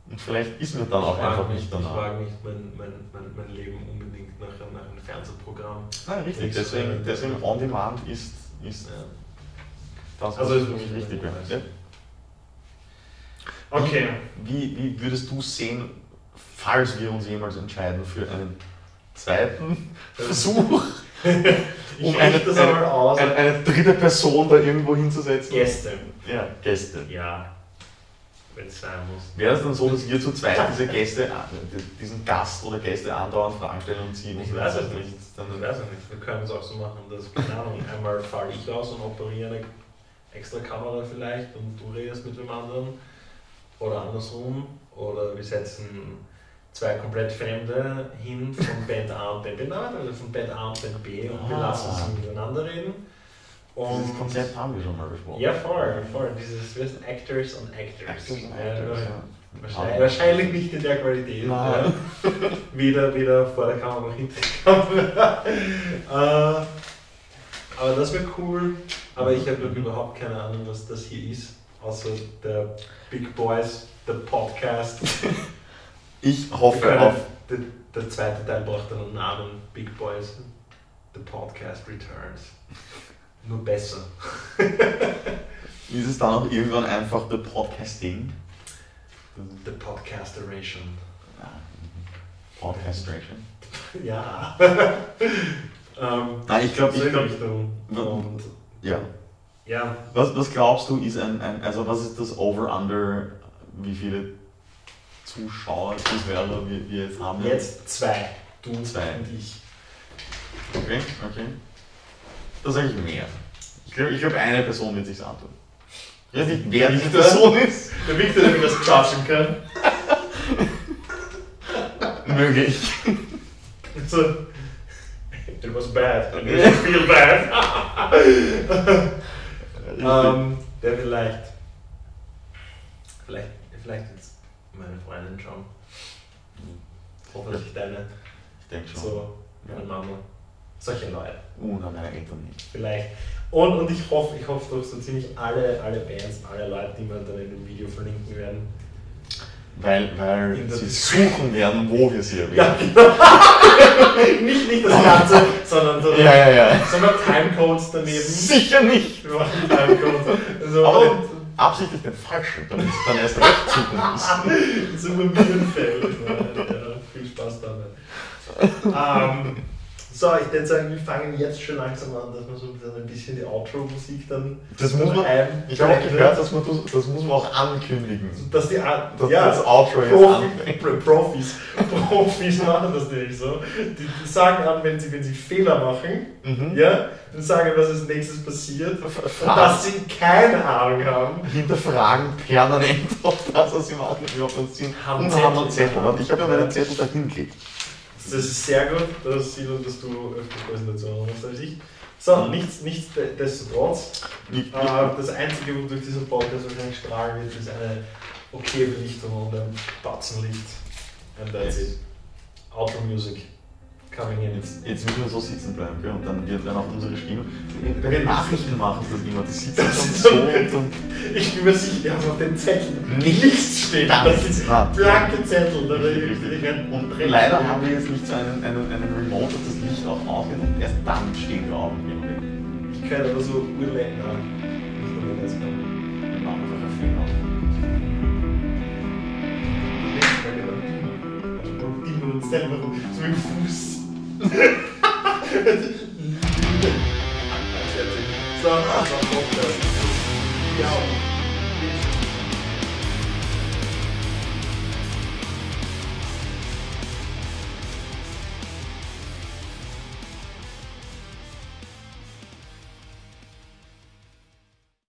Und vielleicht ist mir dann auch ich mag einfach nicht, nicht ich danach. mag nicht mein, mein, mein, mein Leben unbedingt nach, einem- nach einem Fernsehprogramm. Nein, richtig, Nichts deswegen, rein. deswegen on demand ist, ist Ja. das, was Also für ist mich wirklich richtig wäre. Ja. Okay. Wie, wie würdest du sehen, falls wir uns jemals entscheiden für einen zweiten Versuch, Ich um eine, eine, eine, eine dritte Person da irgendwo hinzusetzen. Gäste. Ja, Gäste. Ja, wenn es sein muss. Wäre es dann so, dass wir zu zweit diese Gäste, diesen Gast oder Gäste andauernd Fragen stellen und sie Ich weiß es nicht. Dann Ich weiß es nicht. Wir können es auch so machen, dass, keine Ahnung, einmal falle ich raus und operiere eine extra Kamera vielleicht und du redest mit dem anderen. Oder andersrum. Oder wir setzen zwei komplett Fremde hin von Band A und Band B, also von Band A und Band B und wir Ah. lassen sie miteinander reden. Und Dieses Konzept haben wir schon mal besprochen. Ja, voll, voll. Dieses, wir sind Actors und Actors. Actors und Actors, ja. Wahrscheinlich, wahrscheinlich nicht in der Qualität. Ja. Weder, weder vor der Kamera noch hinter der Kamera. äh, aber das wäre cool. Aber ich habe überhaupt keine Ahnung, was das hier ist. Außer der Big Boys, der Podcast. Ich hoffe können- auf. Der, der zweite Teil braucht dann einen Namen. Big Boys, the Podcast Returns. Nur besser. Ist es dann auch irgendwann einfach The Podcasting? The Podcasteration. Podcastration. Ja. ähm, Nein, ich glaube, ich in die glaub, Richtung. Und ja. ja, Was, was glaubst du, ist ein, ein, also was ist das Over-Under, wie viele Zuschauer, Zuhörer wir, wir jetzt haben? jetzt zwei. Du Zwei. und ich. Okay, okay. Das ist eigentlich mehr. Ich glaube, ich glaub, eine Person wird sich's antun. Ich weiß nicht, wer diese? Person ist. Der Victor, der mir das judgen kann. Möglich. So. It was bad. You feel bad. ähm, der vielleicht. Vielleicht, vielleicht jetzt meine Freundin schon. Hoffentlich deine. Ich denke schon. So, meine Mama. Solche Leute. Uh, na, meine Eltern nicht. Vielleicht. Und, und ich hoffe, ich hoffe doch so ziemlich alle, alle Bands, alle Leute, die wir dann in dem Video verlinken werden. Weil, weil sie suchen werden, wo wir sie erwähnen. Ja, genau. nicht, nicht das Ganze, sondern so ja, ja. ja. sondern Timecodes daneben. Sicher nicht. Wir machen Timecodes. Also, Aber absichtlich den falschen, damit sie dann erst recht suchen müssen. so über Minenfeld. Ja, viel Spaß damit. ähm, so, ich würde sagen, wir fangen jetzt schon langsam an, dass wir so ein bisschen die Outro-Musik dann Das muss man, ein- ich habe auch gehört, dass man das, das muss man auch ankündigen. dass die Dass ja, das Outro jetzt Profi, anfängt. Pro- Profis, Profis machen das nämlich so. Die, die sagen an, wenn sie, wenn sie Fehler machen, Mhm. ja, dann sagen, was als nächstes passiert. Und Fragen. dass sie keine Ahnung haben. Hinterfragen permanent, ob das, was sie machen, überhaupt einen Sinn Haben Und haben einen. Zettel. Und ich habe ja meinen Zettel dahin gelegt. Das ist sehr gut, dass, Simon, dass du öfter Präsentationen machst als ich. So, nichts, nichtsdestotrotz, Ich, äh, das Einzige, wo durch diesen Podcast wahrscheinlich strahlen wird, ist eine okay Belichtung und ein Batzenlicht. And that's Yes. it. Outro Music. Coming in. Jetzt, jetzt müssen wir so sitzen bleiben, gell? und dann wird dann auch unsere Stimme. Den Nachrichten machen sie das immer, die sitzen dann so und dann. Ich bin mir sicher, die haben auf den Zettel Nichts. nichts. Gar Das nichts. Nein. blanke Zettel. Ein Und leider haben wir jetzt nicht so einen, einen, einen Remote, dass das Licht auch und erst dann stehen wir auf und. Ich kann aber so kann. Wir machen einfach einen Film auf. Und selber so mit dem Fuß. so, also, ja.